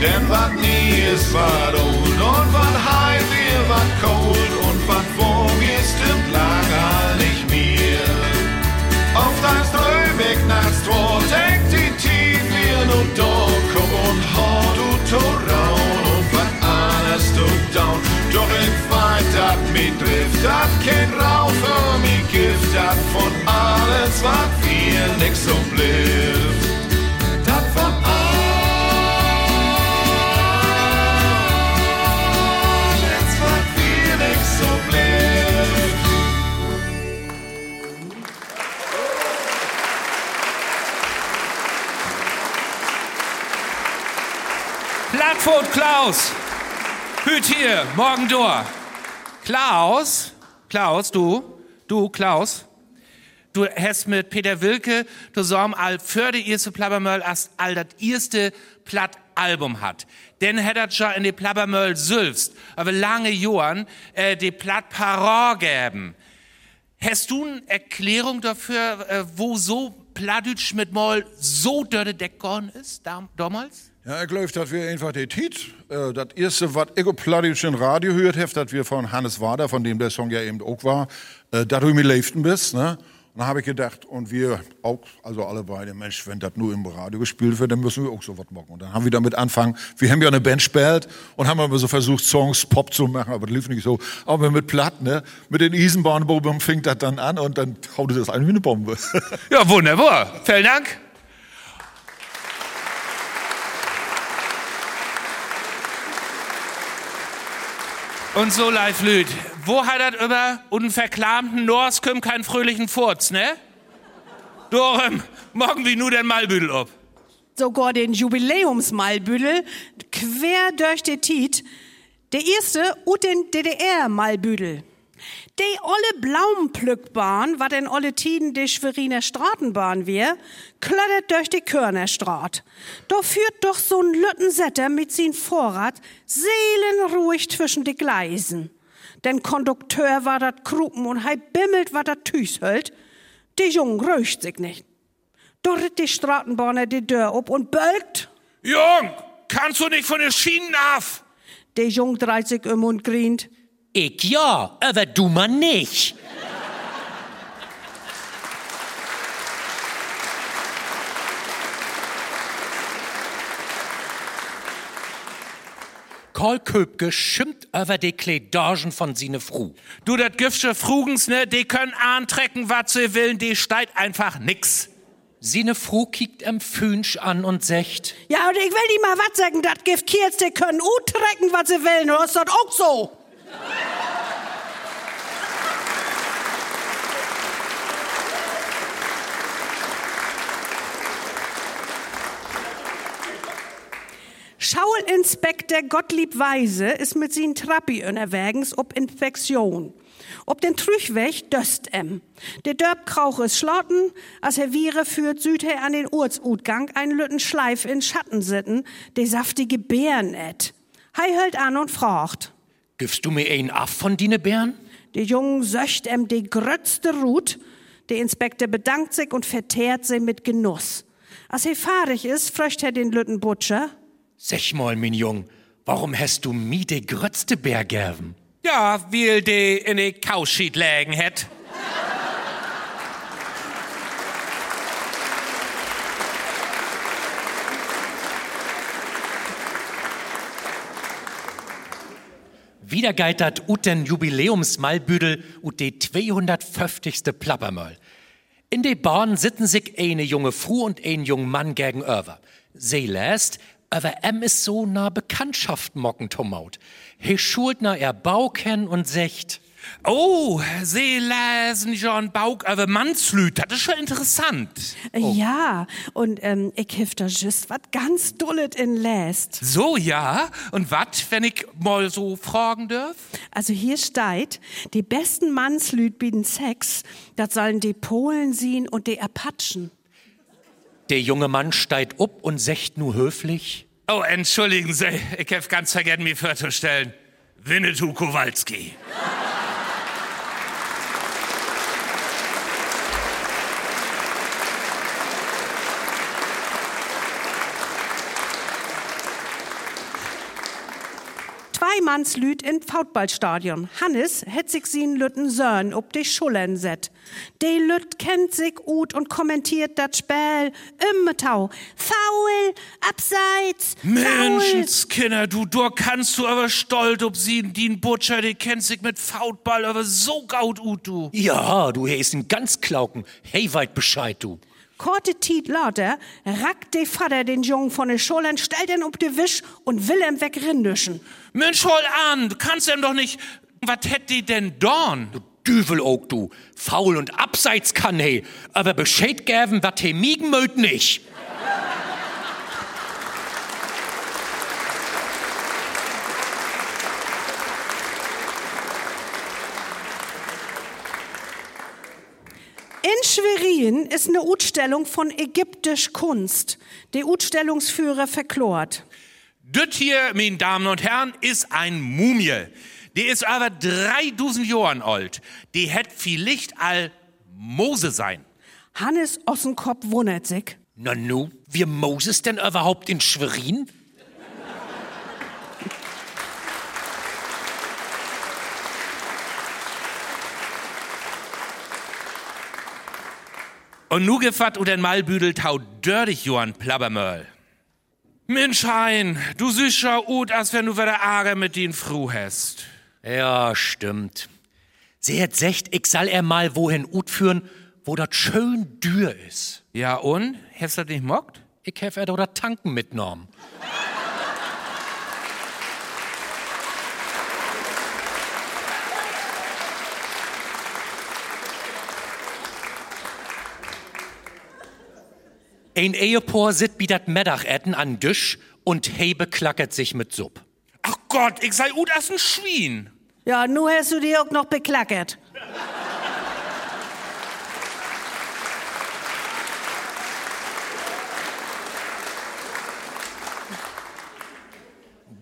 F: Denn wat nie ist, wat old und wat heim wir, wat cold dat mi trifft, dat kein Raufer, mi Gift, dat von alles, wat wir nix so blöd. Dat alles, wat wir nix so.
D: Plattfurt Klaus. Hüt hier, morgen door. Klaus, Klaus, du, du, Klaus, du hast mit Peter Wilke zusammen all für die erste als all das erste Plattalbum hat. Denn hätt er schon in die Plabbermöll sülfst, aber lange Jahren, äh, die Platt Paror geben. Hast du eine Erklärung dafür, äh, wo so Plattdütsch mit Moll so dörte Deckgorn ist, dam damals?
H: Ja, ich glaube, dass wir einfach die Tit, äh, das erste, was ich pladisch im Radio hört habe, dass wir von Hannes Wader, von dem der Song ja eben auch war, äh, dass du mir leiften bist, ne? Und dann habe ich gedacht, und wir auch, also alle beide, Mensch, wenn das nur im Radio gespielt wird, dann müssen wir auch so was machen. Und dann haben wir damit angefangen, wir haben ja eine Band gespielt und haben aber so versucht, Songs Pop zu machen, aber das lief nicht so. Aber mit Platt, ne? Mit den Eisenbahnbomben fing das dann an und dann haute das an wie eine Bombe. <laughs>
D: Ja, wunderbar. Vielen Dank. Und so live Lüd. Wo hat er über einen verklamten Norsküm keinen fröhlichen Furz, ne? Dorem, morgen wie nur den Malbüdel ob.
B: sogar den Jubiläumsmalbüdel quer durch die Tiet. Der erste und den DDR-Malbüdel. Die olle Blaumplückbahn, wat in olle Tiden die Schweriner Straßenbahn wär, klottert durch die Körnerstraat. Da führt doch so'n Lüttensetter mit sin Vorrat seelenruhig zwischen die Gleisen. Den Kondukteur war dat Krupen und hei bimmelt, wat dat Tüs hölt. Die Jung röcht sich nicht. Dort die Straßenbahner die Tür ob und bölkt.
D: Jung, kannst du nicht von den Schienen af?
B: Der Jung dreht sich um und grient.
C: Ich ja, aber du mal nicht. Karl Köpke schimpft über die Kledagen von sine Fru.
D: Du, dat Giftsche Frugens, ne, die können antrecken, wat sie willen, die steigt einfach nix.
C: Sine Fru kickt em Fünsch an und secht.
B: Ja, und ich will die mal wat sagen, dat Gift Kiels, die können utrecken, was sie wollen, oder ist das auch so? Schaulinspektor Gottlieb Weise ist mit sin Trappi unterwegs ob Infektion. Ob den Trüchweg döst em. Der Dörbkrauch ist schlotten, als er Viere führt Südher an den Urzutgang einen Lütten Schleif in Schatten sitten, de saftige Bären et. Hei hält an und fragt.
C: Gibst du mir ein ab von dine Bären?
B: Der Jung söcht em de grötzte Rut. Der Inspektor bedankt sich und vertehrt sie mit Genuss. Als er fahrig ist, fröcht er den Lütten Butcher.
C: Sech mal, mein Jung, warum hast du mi de grötzte Bär gerven?
D: Ja, weil die in die Kauschied lägen hätt.
C: Wieder geitert ut den Jubiläumsmalbüdel ut de 250. Plappermöll. In de Bahn sitten sich eine junge Frau und ein junger Mann gegenüber. Sie lässt, aber em ist so na Bekanntschaft mocken Tomaut. He schult na er Bau kennen und secht.
D: Oh, sie lesen schon Bauch über Mannslüt. Das ist schon interessant.
B: Ja, und ähm, ich hef da just was ganz Dullet in läst.
D: So, ja. Und wat, wenn ich mal so fragen darf?
B: Also hier steht, die besten Mannslüt bieten Sex, das sollen die Polen sehen und die Apachen.
C: Der junge Mann steigt up und secht nu höflich.
D: Oh, entschuldigen Sie, ich hab ganz vergessen, mich vorzustellen. Winnetou Kowalski.
B: Zwei Mannslüt in Foutballstadion. Hannes het sich sin Lütten Sörn ob die Schultern set. De Lütt kennt sich gut und kommentiert dat Spiel immer tau. Foul, abseits, Foul.
D: Menschenskinder, du, du kannst du aber stolz ob sie, die ein Butcher, die kennt sich mit Fautball, aber so gaut ut, du.
C: Ja, du hast ihn ganz klauken. Hey, weit Bescheid, du.
B: Korte Tiet later rackt de Vater den Jungen von de Schultern, stellt ihn ob de Wisch und will ihm wegrindischen.
D: Mensch, hol an, du kannst ihm doch nicht. Was hätt die denn dorn?
C: Du Düvel auch, du. Faul und abseits kann he, aber Bescheid gäben, wat he miegen mögt nicht.
B: In Schwerin ist eine Utstellung von ägyptisch Kunst. Der Utstellungsführer verklort.
D: Das hier, meine Damen und Herren, ist ein Mumie. Die ist aber 3000 Jahren alt. Die hätt vielleicht all Mose sein.
B: Hannes Ossenkopf wundert sich.
C: Na nu, wir Moses denn überhaupt in Schwerin?
D: Und nu gefat u den Malbüdel tau dördig Johann Plabbermöll. Mensch Hein, du schon ut, als wenn du wieder Aare mit den Fru hast.
C: Ja, stimmt. Sie hat secht, ich soll er mal wohin ut führen, wo dat schön dür ist.
D: Ja und? Hast du das nicht mockt?
C: Ich hef er dat Tanken mitgenommen. Ein Ehepaar sit bi dat Mittagessen an Tisch und he beklackert sich mit Supp.
D: Ach Gott, ich sei ut as ein Schwein.
B: Ja, nu hast du dir auch noch beklackert.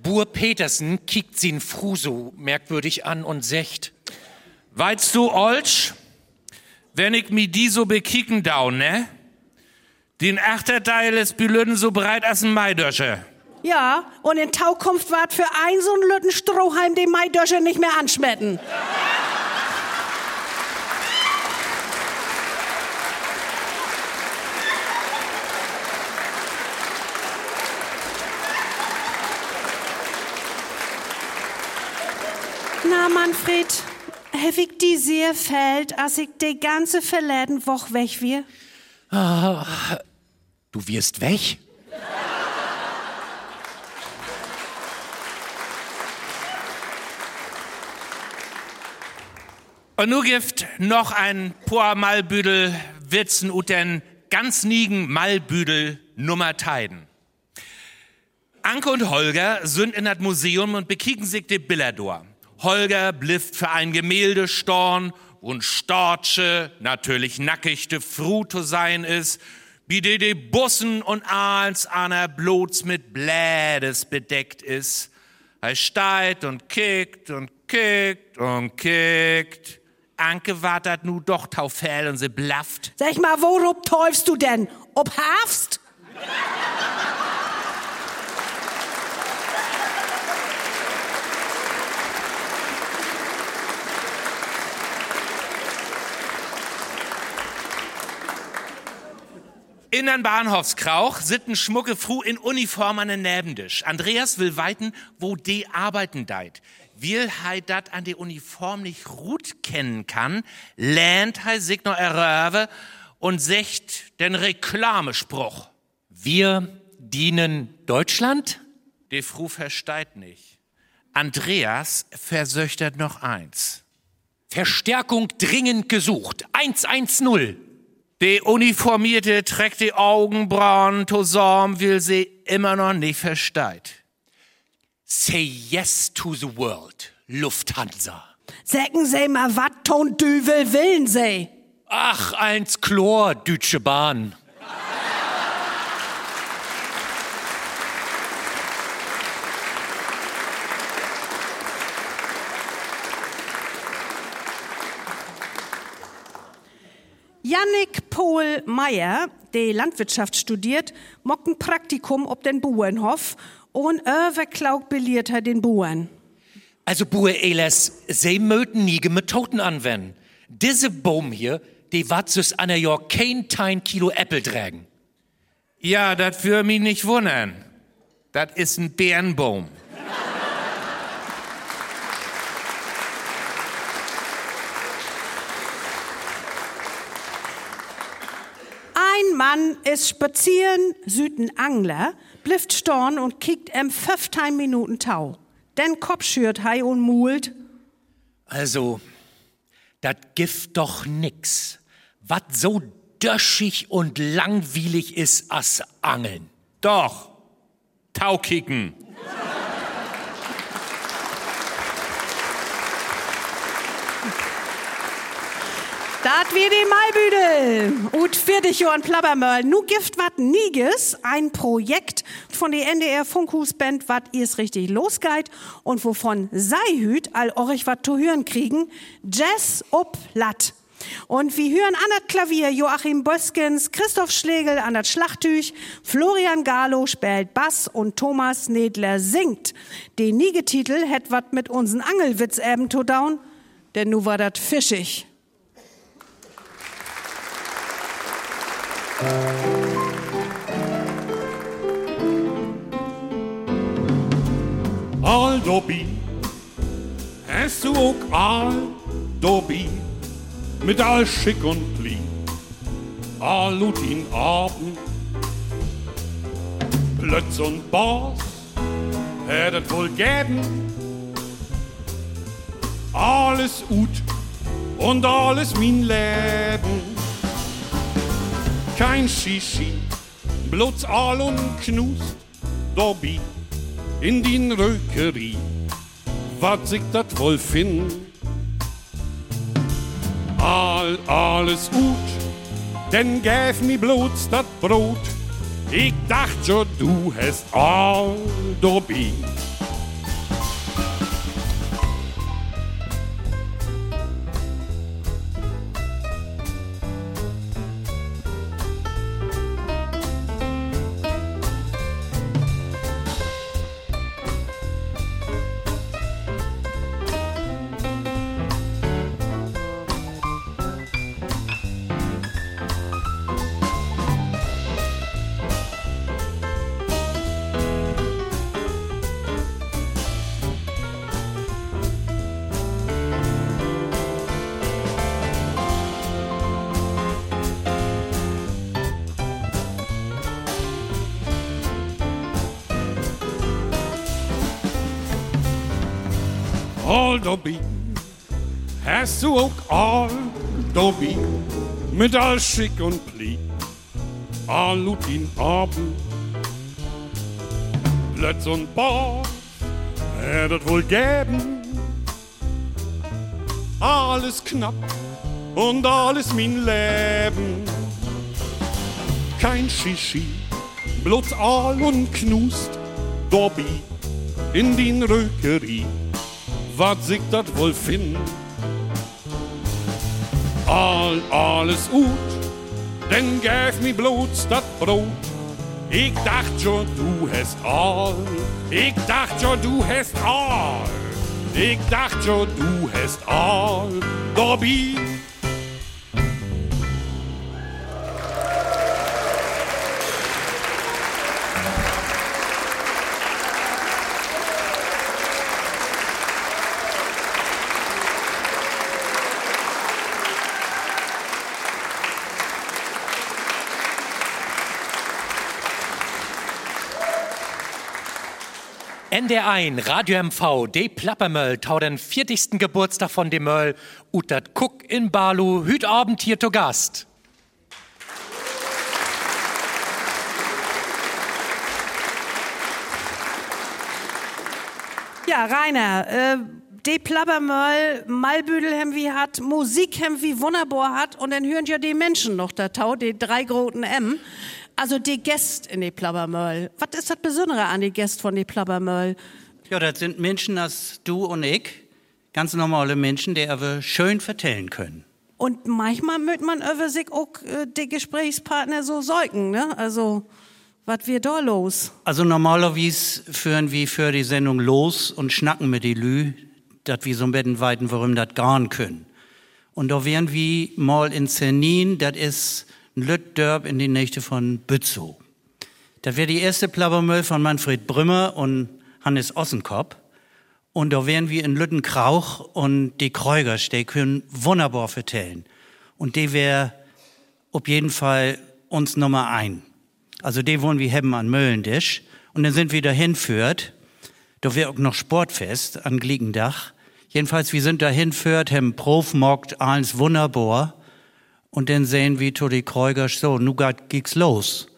C: Bur Petersen kickt sin Fru so merkwürdig an und secht.
D: Weißt du, Olsch, wenn ich mi die so bekicken dau, ne? Den Achterteil ist Bülöden so breit als ein Maidösche.
B: Ja, und in Taukunft wart für ein so ein Lütten Strohhalm den Maidösche nicht mehr anschmetten. Na, Manfred, hab ich die sehr fällt, als ich die ganze verleden Woche weg wir?
C: Du wirst weg?
D: Und nu gibt noch ein paar Malbüdel Witzen und den ganz nigen Malbüdel Nummer Teiden. Anke und Holger sind in das Museum und bekicken sich die Bilder durch. Holger blifft für ein Gemälde storn und Storche, natürlich nackigte Fru zu sein ist, wie die die Bussen und Aals aner bloß mit Blädes bedeckt ist. Er steigt und kickt und kickt und kickt. Anke wartet nu doch taufell und sie blafft.
B: Sag mal, worup täufst du denn? Ob Hafst?
D: In den Bahnhofskrauch sitten schmucke Fru in Uniform an den Nebentisch. Andreas will weiten, wo die arbeiten deit. Weil er dat an die Uniform nicht gut kennen kann, lernt er sich noch erröve und sagt den Reklamespruch.
C: Wir dienen Deutschland?
D: Die Fru versteht nicht. Andreas versöchtert noch eins.
C: Verstärkung dringend gesucht. 110.
D: Die Uniformierte trägt die Augenbrauen zusammen, will sie immer noch nicht versteht.
C: Say yes to the world, Lufthansa.
B: Sägen Sie mal, wat ton Düvel willen Sie?
C: Ach, eins Chlor, Deutsche Bahn.
B: Jannik Pohl Meyer, der Landwirtschaft studiert, mockt ein Praktikum ob den Bauernhof und overklaug beliert er den Bauern.
C: Also, Bue Eles, sie möten nie Methoden anwenden. Diese Baum hier, die wat süß an der Jahr kein tein Kilo Äpfel tragen.
D: Ja, das würde mich nicht wundern. Das ist ein Bärenbaum.
B: Ein Mann ist spazieren, süden Angler, blifft storn und kickt em 15 Minuten Tau. Den Kopf schürt hei und mult.
C: Also, dat gibt doch nix, wat so döschig und langweilig ist as Angeln.
D: Doch, Taukicken.
B: Dat wie die Maibüdel. Ut fertig Johann Plabbermöll. Nu gift wat Niges, ein Projekt von der NDR Funkhusband, wat ihr's richtig losgeht und wovon Seihüt all orich wat zu hören kriegen. Jazz ob Latt. Und wir hören an das Klavier Joachim Böskens, Christoph Schlegel an das Schlachttüch, Florian Galo spielt Bass und Thomas Nedler singt. Den Niegetitel hätt wat mit unseren Angelwitz eben to down, denn nu war dat fischig.
N: Aldobi, hast du auch Aldobi, mit all Schick und Lieb, Alutin Abend, Plötz und Boss, hättet wohl geben, alles gut und alles mein Leben. Kein Shishi, bloß all und knust, Dobi, in din Rökerie, wat sich dat wohl find? All, alles gut, denn gäf mi bloß dat Brot. Ich dacht jo, du hast all dobi. Hast du auch all dobi, mit all Schick und Pli, all Lutin Abend, Plötz und Bord, hättet wohl geben, alles knapp und alles mein Leben. Kein Shishi, bloß all und knust, dobi, in din Rökerie wat sich dat wohl find? All, alles gut, denn gäf mi bloß dat Brot. Ich dacht schon, du hast all, ich dacht schon, du hast all, ich dacht schon, du hast all, Dobby.
C: NDR1, Radio MV, de Plappermöll, tau den 40. Geburtstag von dem Möll, ut Kuck in Balu, hüt Abend hier zu Gast.
B: Ja, Rainer, äh, de Plappermöll, Malbüdel hem wie hat, Musik wie wunderbar hat und dann hören ja die Menschen noch da tau, die drei großen M. Also die Gäste in die Plappermöll. Was ist das Besondere an die Gäste von die Plappermöll?
I: Ja, das sind Menschen, als du und ich, ganz normale Menschen, die aber schön vertellen können.
B: Und manchmal mögt man über sich auch äh, die Gesprächspartner so säugen, ne? Also, was wir da los?
I: Also normalerweise führen wir für die Sendung los und schnacken mit die Lü, dass wir so ein bisschen weiten, warum das garen können. Und da wären wir mal in Zernin, das ist Lüttdörp in die Nächte von Bützow. Das wäre die erste Plappermüll von Manfred Brümmer und Hannes Ossenkopf. Und da wären wir in Lüttenkrauch und die Kräugers, die können wunderbar vertellen. Und die wäre auf jeden Fall uns Nummer ein. Also die wollen wir haben an Möllendisch. Und dann sind wir dahin führt. Da wäre auch noch Sportfest an Gliegendach. Jedenfalls, wir sind dahin führt, haben Prof mockt alles wunderbar. Und dann sehen wir to die Kräugers so, nu geht's los.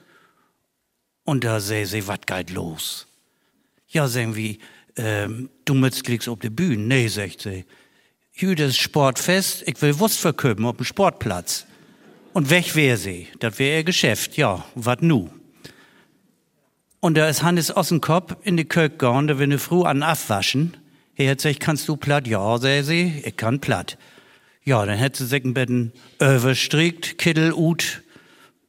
I: Und da sehen sie, was geht los? Ja, sagen wir, ähm, du müsst klickst auf die Bühne. Nee, sagt sie. Hüde ist Sportfest, ich will Wurst verköpen auf dem Sportplatz. Und weg wär sie. Das wär ihr Geschäft. Ja, wat nu? Und da ist Hannes Ossenkopf in die Kölk gegangen, da will eine Frau an abwaschen. Er hat gesagt, kannst du platt? Ja, sag sie, ich kann platt. Ja, dann hätte sie bisschen überstrickt, Kittel ut,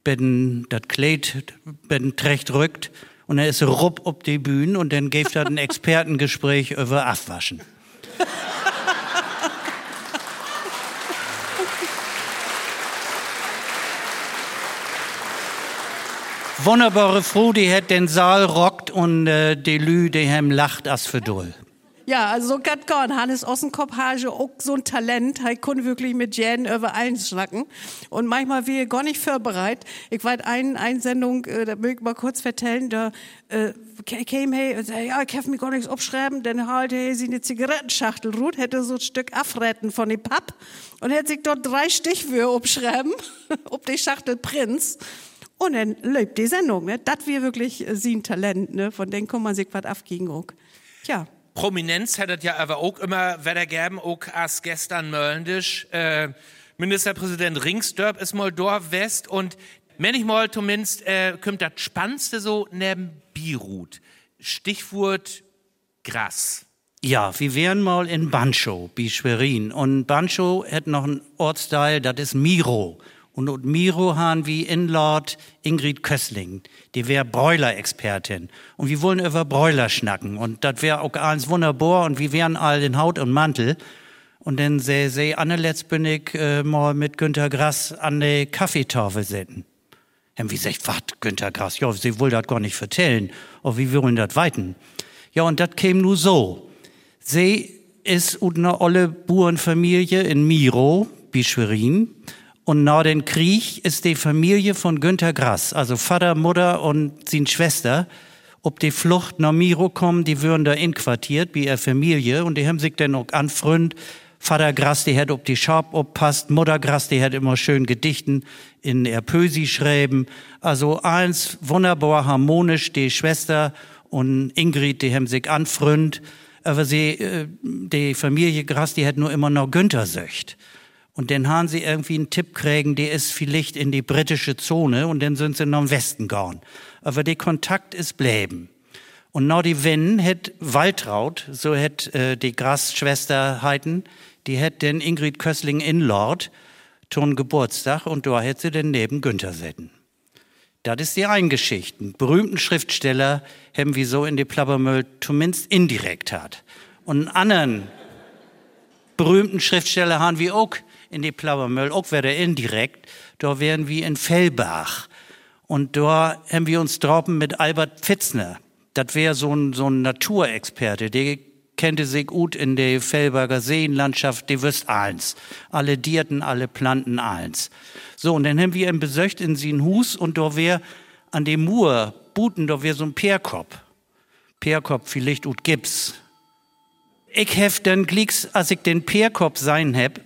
I: bisschen das Kleid, bisschen trecht rückt. Und dann ist sie rupp ob die Bühne und dann gibt er ein Expertengespräch über Abwaschen. Wunderbare Frau, die hat den Saal rockt und äh, die Lü, die hem lacht as für doll.
B: Ja, also so ganz gern. Hannes Ossenkopf habe auch so ein Talent. Er kann wirklich mit Jan über allen schnacken. Und manchmal wir gar nicht vorbereitet. Ich war ein, eine Sendung, äh, da möchte ich mal kurz vertellen, da äh, käme hey und sagte, ja, ich kann mir gar nichts abschreiben, dann halte er sie eine Zigarettenschachtel ruht, hätte so ein Stück afretten von dem Papp und hätte sich dort drei Stichwürfe abschreiben, <laughs> ob die Schachtel Prinz. Und dann lebt die Sendung, ne? Das wir wirklich äh, sie ein Talent, ne? Von denen kann man sich was abgegen auch. Tja.
D: Prominenz hättet ja aber auch immer wer gäben, auch als gestern Möllendisch. Äh, Ministerpräsident Ringsdörp ist mal dort West und wenn ich mal zumindest, äh, kommt das Spannendste so neben Beirut. Stichwort Gras.
I: Ja, wir wären mal in Bancho, bei Schwerin. Und Bancho hat noch einen Ortsteil, das ist Miro. Und und Miro haben wie Inlord Ingrid Kössling, die wäre Bräuler-Expertin. Und wir wollen über Bräuler schnacken. Und das wäre auch alles wunderbar. Und wir wären all in Haut und Mantel. Und dann seh, seh Anne letztbündig äh, mal mit Günter Grass an die Kaffeetafel sitzen. Haben wir gesagt, was, Günter Grass? Ja, sie will das gar nicht vertellen. Aber wie wollen das weiten? Ja, und das käme nur so. Sie ist eine olle Burenfamilie in Miro, Bischwerin. Und nach dem Krieg ist die Familie von Günter Grass, also Vater, Mutter und seine Schwester, ob die Flucht nach Miro kommen, die würden da inquartiert, bei ihrer Familie, und die haben sich dann auch anfreund. Vater Grass, die hat ob die Schab oppasst, Mutter Grass, die hat immer schön Gedichten in Pösi schreiben. Also eins wunderbar harmonisch, die Schwester und Ingrid, die haben sich anfreund. Aber sie, äh, die Familie Grass, die hat nur immer noch Günther söcht. Und dann haben sie irgendwie einen Tipp kriegen, der ist vielleicht in die britische Zone und dann sind sie nach dem Westen gegangen. Aber der Kontakt ist bleiben. Und nach die Wenn hat Waltraud, so hat äh, die Grasschwester heiten, die hat den Ingrid Kössling in Lord tun Geburtstag und da hat sie den neben Günther setten. Das ist die eine Geschichte. Berühmten Schriftsteller haben wir so in die Plappermüll zumindest indirekt hat. Und einen anderen berühmten Schriftsteller haben wir auch in die Plaubermüll, auch wieder indirekt, da wären wir in Fellbach. Und da haben wir uns droppen mit Albert Pfitzner. Das wäre so ein, so ein Naturexperte, der kannte sich gut in der Fellberger Seenlandschaft, die wüsst eins. Alle Dierten, alle Planten eins. So, und dann haben wir ihn besöcht in sein Hus und da wär an dem Mur, Buten, da wär so ein Perkop. Peerkopf vielleicht ut Gips. Ich hef dann glicks, als ich den Peerkopf sein heb,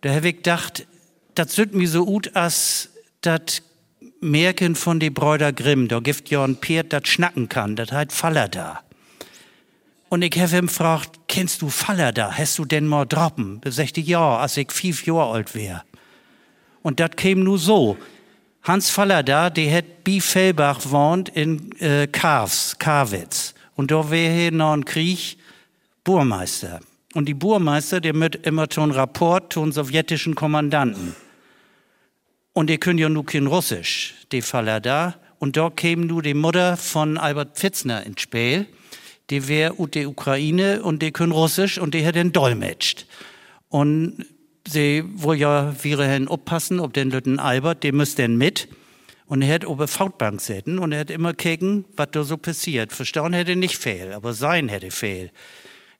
I: da hab ich gedacht, das sind mir so gut, als das Märchen von de Brüder Grimm. Da gibt ja ein Pferd, das schnacken kann. Das heißt Faller da. Und ich habe ihm gefragt, kennst du Faller da? Hast du denn mal droppen? Da sagte ja, als ich fünf Jahre alt wär. Und das käme nur so. Hans Faller da, der hat bi Fellbach wohnt in äh, Kars, Karwitz. Und da wär hier noch ein Krieg Burmeister. Und die Burmeister, der mit immer schon Rapport zu sowjetischen Kommandanten. Und die können ja nur kein Russisch, die Faller da. Und da käme nur die Mutter von Albert Pfitzner ins Spiel. Die wär ut der Ukraine und die können Russisch und die hat den dolmetscht. Und sie wohl ja wäre hin aufpassen, ob den Lütten Albert, der müsste denn mit. Und er hat ober Fautbank sitzen und er hat immer kicken, was da so passiert. Verstauen hätte nicht fehl, aber sein hätte fehl.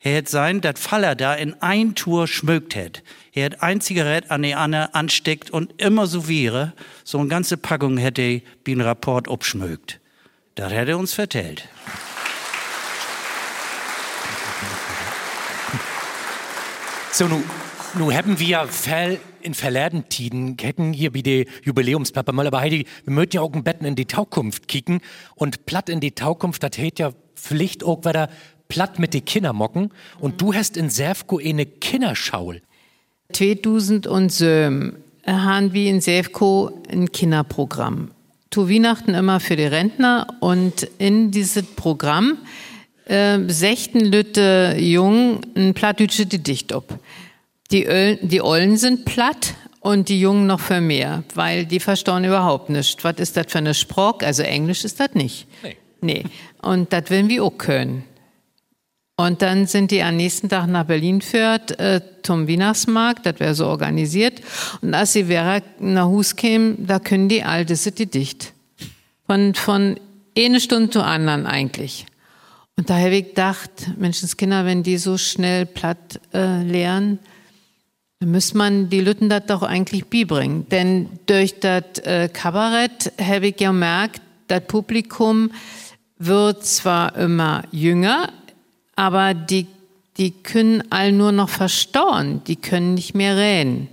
I: Er hätte sein, dass Faller da in ein Tour schmückt hätte. Er hat ein Zigarett an die andere ansteckt und immer so wäre, so eine ganze Packung hätte wie ein Rapport abschmückt. Das hätte er uns vertellt.
C: So, nu, nu haben wir Fell in verleden Tiden kecken hier wie die Jubiläumsplappe mal, aber Heidi, wir möchten ja auch ein Betten in die Taukunft kicken und platt in die Taukunft, das hält ja Pflicht auch wieder platt mit die Kindermocken und du hast in Servko eine Kinderschaul.
L: 2007 haben wir in Sevko ein Kinderprogramm. Zu Weihnachten immer für die Rentner und in dieses Programm äh, sechten Lütte Jung ein plattdütsche Gedicht ob. Die, Öl, die Ollen sind platt und die Jungen noch für mehr, weil die verstauen überhaupt nicht. Was ist das für eine Sprock? Also Englisch ist das nicht. Nee. Nee. Und das wollen wir auch können. Und dann sind die am nächsten Tag nach Berlin führt, äh, zum Weihnachtsmarkt, das wäre so organisiert. Und als sie wäre nach Hus kämen, da können die alte City dicht. Von, von eine Stunde zur anderen eigentlich. Und da habe ich gedacht, Menschenskinder, wenn die so schnell platt äh, lernen, dann müsste man die Lütten das doch eigentlich beibringen. Denn durch das äh, Kabarett habe ich ja gemerkt, das Publikum wird zwar immer jünger, aber die, die können all nur noch verstauen, die können nicht mehr reden.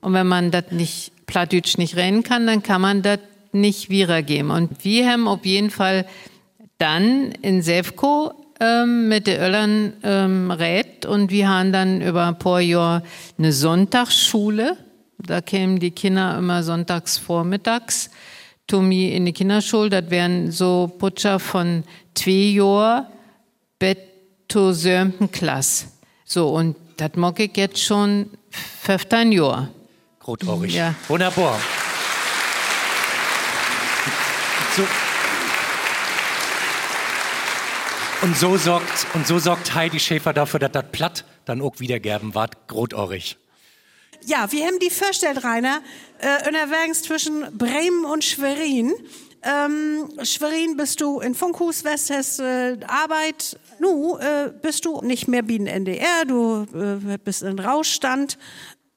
L: Und wenn man das nicht, Plattdeutsch nicht reden kann, dann kann man das nicht wiedergeben. Und wir haben auf jeden Fall dann in Sevko ähm, mit den Öllern ähm, rät und wir haben dann über ein paar Jahre eine Sonntagsschule. Da kämen die Kinder immer sonntags vormittags mir in die Kinderschule. Das wären so Putscher von zwei Jahren bis zur siebten Klasse. So, und das mag ich jetzt schon 15 Jahre.
C: Grotohrig. Ja. Wunderbar. So. Und so sorgt, und so sorgt Heidi Schäfer dafür, dass das Platt dann auch wiedergerben wird, grotohrig.
B: Ja, wir haben die Vorstellt, Rainer, äh, unterwegs zwischen Bremen und Schwerin. Ähm, Schwerin bist du in Funkhus West, äh, Arbeit. Nu äh, bist du nicht mehr wie ein NDR, du äh, bist in Rauschstand.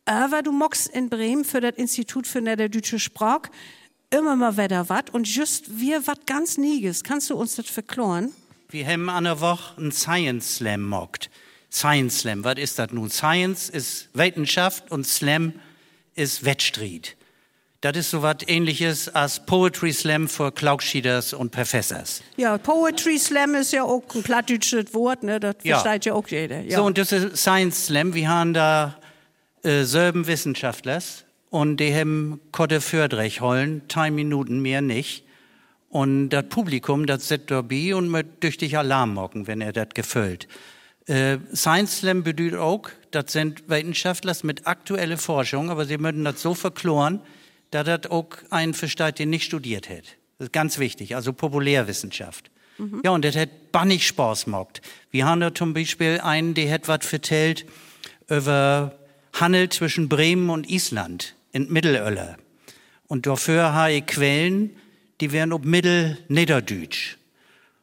B: Aber du mockst in Bremen für das Institut für Niederdeutsche Sprache immer mal wieder was und just wir was ganz Nieges. Kannst du uns das verkloren?
I: Wir haben an der Woche einen Science Slam mockt. Science Slam, was ist das nun? Science ist Wissenschaft und Slam ist Wettstreit. Das ist so was ähnliches als Poetry Slam für Klaukschieders und Professors.
B: Ja, Poetry Slam ist ja auch ein plattdeutsches Wort, ne? Das
I: Ja.
B: versteht ja auch jeder. Ja.
I: So, und das ist Science Slam. Wir haben da äh, selben Wissenschaftler und die haben Kotte Fördrech holen, drei Minuten mehr nicht. Und das Publikum, das sitzt dabei und mit tüchtig Alarm mocken, wenn er das gefüllt. Äh, Science Slam bedeutet auch, das sind Wissenschaftler mit aktueller Forschung, aber sie müssen das so verkloren, dass das auch ein versteht, der nicht studiert hat. Das ist ganz wichtig, also Populärwissenschaft. Ja, und das hat bannig Spaß gemacht. Wir haben da zum Beispiel einen, der hat was vertellt über Handel zwischen Bremen und Island in Mittelöller. Und dafür habe ich Quellen, die wären ob Mittel-Niederdeutsch.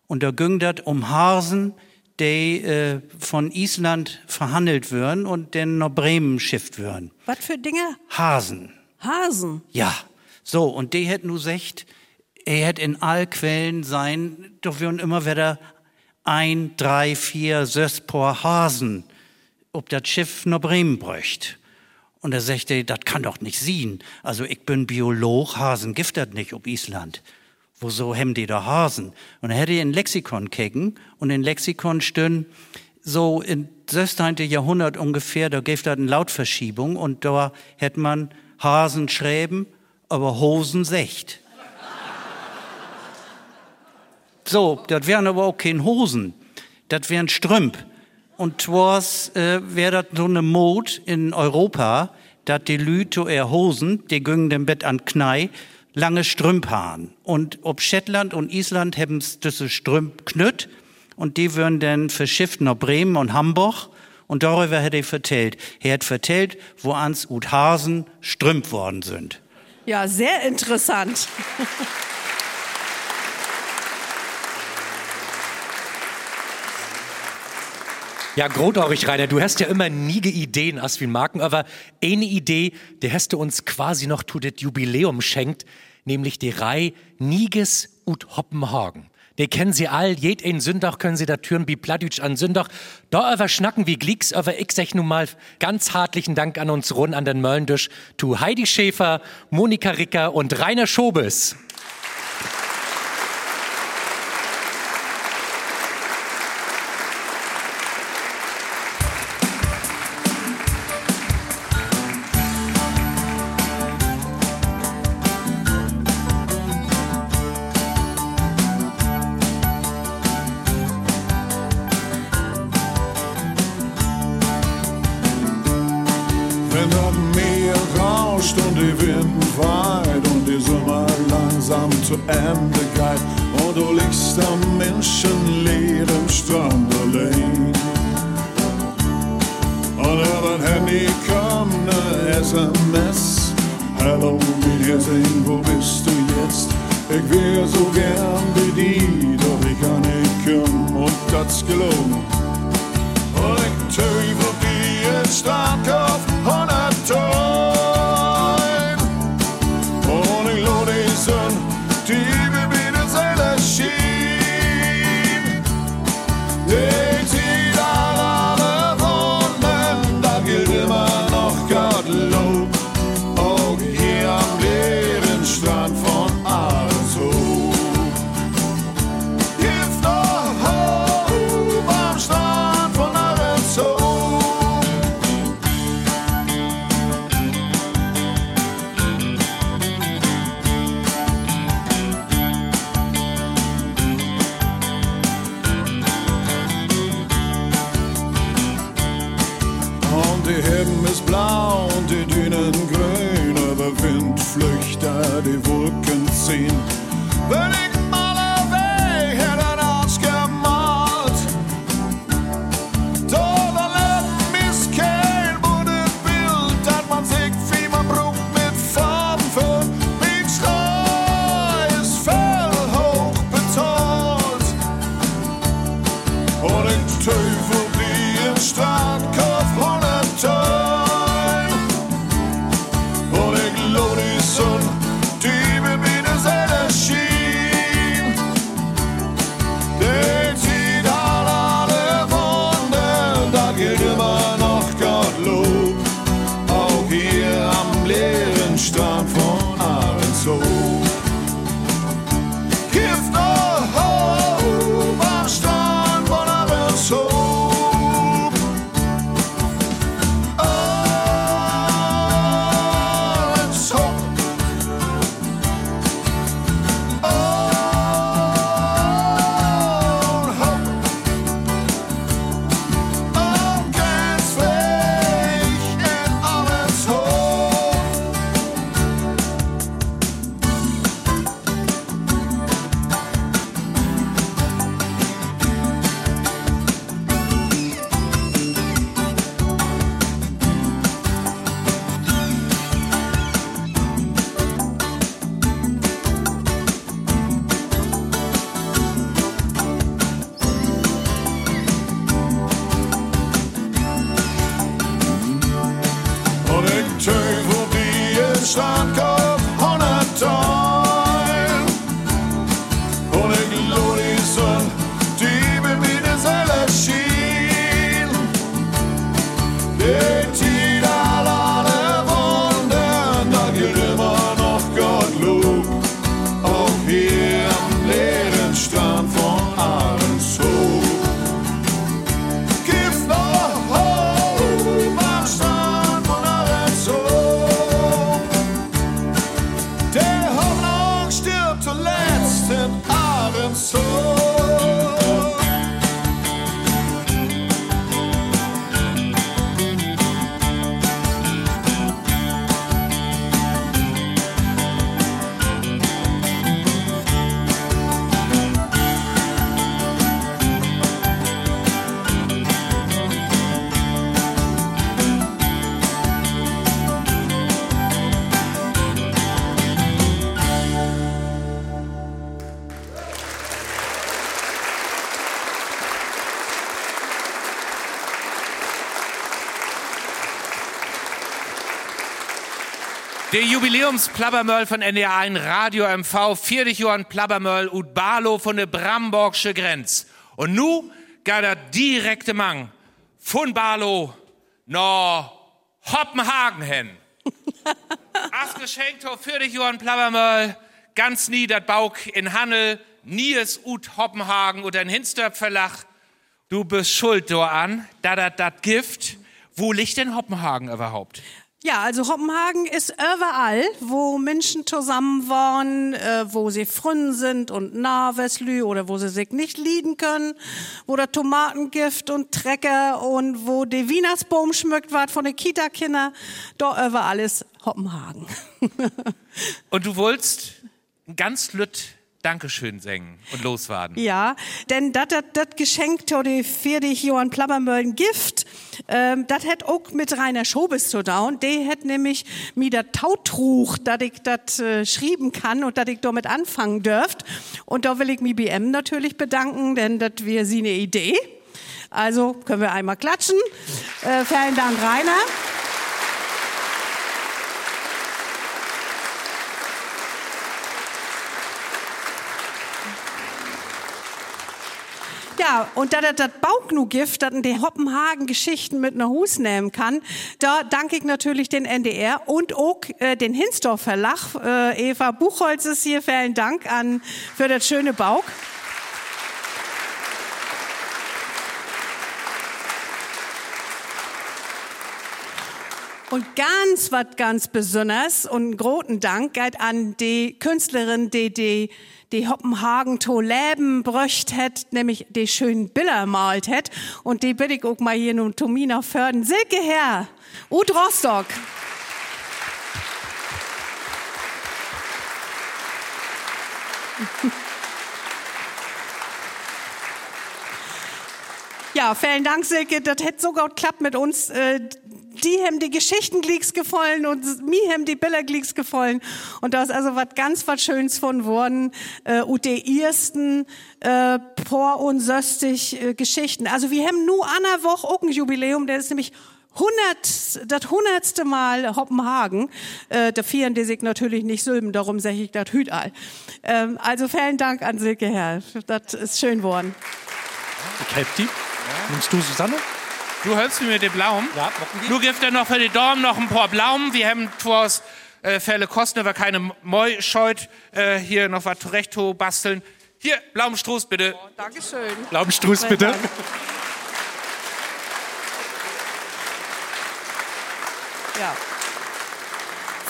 I: Und da ging das um Hasen, die äh, von Island verhandelt würden und dann nach Bremen schifft würden.
B: was für Dinge?
I: Hasen.
B: Hasen.
I: Ja, so, und die hätt nu gesagt, er hätt in all Quellen sein, doch würden immer wieder ein, drei, vier, sechs paar Hasen, ob das Schiff nach Bremen bräucht. Und er sagte, das kann doch nicht sein. Also ich bin Biolog, Hasen das nicht ob Island. Wieso haben die da Hasen? Und er hätte in Lexikon kicken und in Lexikon stehen, so in 16. Jahrhundert ungefähr, da gibt das eine Lautverschiebung und da hätte man Hasen schreiben, aber Hosen secht. so, das wären aber auch keine Hosen, das wären Strümp. Und was äh, wäre das so eine Mode in Europa, dass die Lüte er Hosen, die gingen dem Bett an Knei, lange Strümp haben. Und ob Shetland und Island haben diese Strümp knütt und die würden dann verschifft nach Bremen und Hamburg und darüber hätte er vertellt. Er hat vertellt, wo ans Uthasen Strümp worden sind.
B: Ja, sehr interessant.
H: Ja, großartig, Rainer. Du hast ja immer nie Ideen, als wir Marken, aber eine Idee, der hast du uns quasi noch zu das Jubiläum schenkt, nämlich die Reihe Niges ut Hoppenhagen. Die kennen sie all, jeden Sündach können sie da türen wie Plattdeutsch an Sündach. Da aber schnacken wie Glicks, aber ich sag nun mal ganz hartlichen Dank an uns rund an den Möllendisch, tu Heidi Schäfer, Monika Ricker und Rainer Schobes.
O: Der
D: Jubiläumsplabbermöll von NDR 1 Radio MV, 40 Jahren Plabbermöll ut Barlo von der Bramborgsche Grenz. Und nu geht der direkte Mang von Barlo nach Hoppenhagen hin. <laughs> As geschenkt auf 40 Jahren Plabbermöll, ganz nie dat Bauk in Handel, nie es ut Hoppenhagen oder ein Hinsterpferlach. Du bist schuld do an, da dat dat Gift. Wo liegt denn Hoppenhagen überhaupt?
B: Ja, also Hoppenhagen ist überall, wo Menschen zusammen waren, äh, wo sie frünn sind und Nahweslü oder wo sie sich nicht lieben können, wo der Tomatengift und Trecker und wo der Wienersbaum schmückt wird von den Kita-Kinder, da überall ist Hoppenhagen. <laughs>
D: Und du wolltest ganz lütt Dankeschön singen und loswarten.
B: Ja, denn das Geschenk to die 40 Johann Plabbermöllen Gift, ähm, das hat auch mit Rainer Schobes zu tun. Der hat nämlich mir das Tautruch, dass ich das äh, schreiben kann und dass ich damit anfangen dürft. Und da will ich mich BM natürlich bedanken, denn das wäre sie eine Idee. Also können wir einmal klatschen. Äh, vielen Dank, Rainer. Ja, und da das das Baugnu-Gift, das in die Hoppenhagen-Geschichten mit nach Hus nehmen kann, da danke ich natürlich den NDR und auch äh, den Hinsdorf Verlag. Äh, Eva Buchholz ist hier, vielen Dank an, für das schöne Baug. Und ganz was ganz Besonderes und einen großen Dank geht an die Künstlerin, die die, die Hoppenhagen to Leben bröcht hat, nämlich die schönen Bilder malt hat. Und die bitte ich auch mal hier nun Tomina Förden. Silke her, Ut Rostock. <laughs> Ja, vielen Dank, Silke. Das hätte sogar geklappt mit uns. Die haben die Geschichtenglicks gefallen und mir haben die Bilderglicks gefallen. Und da ist also was ganz was Schönes von worden. Äh, und die ersten äh, por und söstig äh, Geschichten. Also wir haben nur einer Woche auch ein Jubiläum, der ist nämlich 100, das hundertste Mal Hoppenhagen. Äh, da vieren die sich natürlich nicht Sülben, darum sage ich das Hütal. Ähm, also vielen Dank an Silke Herr. Das ist schön worden.
C: Ich helfe die. Nimmst du Susanne?
D: Du hältst mir mit den Blauen?
C: Ja, machen wir.
D: Du gibst dann noch für die Daumen noch ein paar Blauen. Wir haben twas äh, Fälle kosten, aber keine Moi scheut, äh, hier noch was zurecht zu basteln. Hier, Blaumenstruß, bitte.
B: Oh, Dankeschön.
C: Blaumenstruß, bitte.
B: Dank. Ja.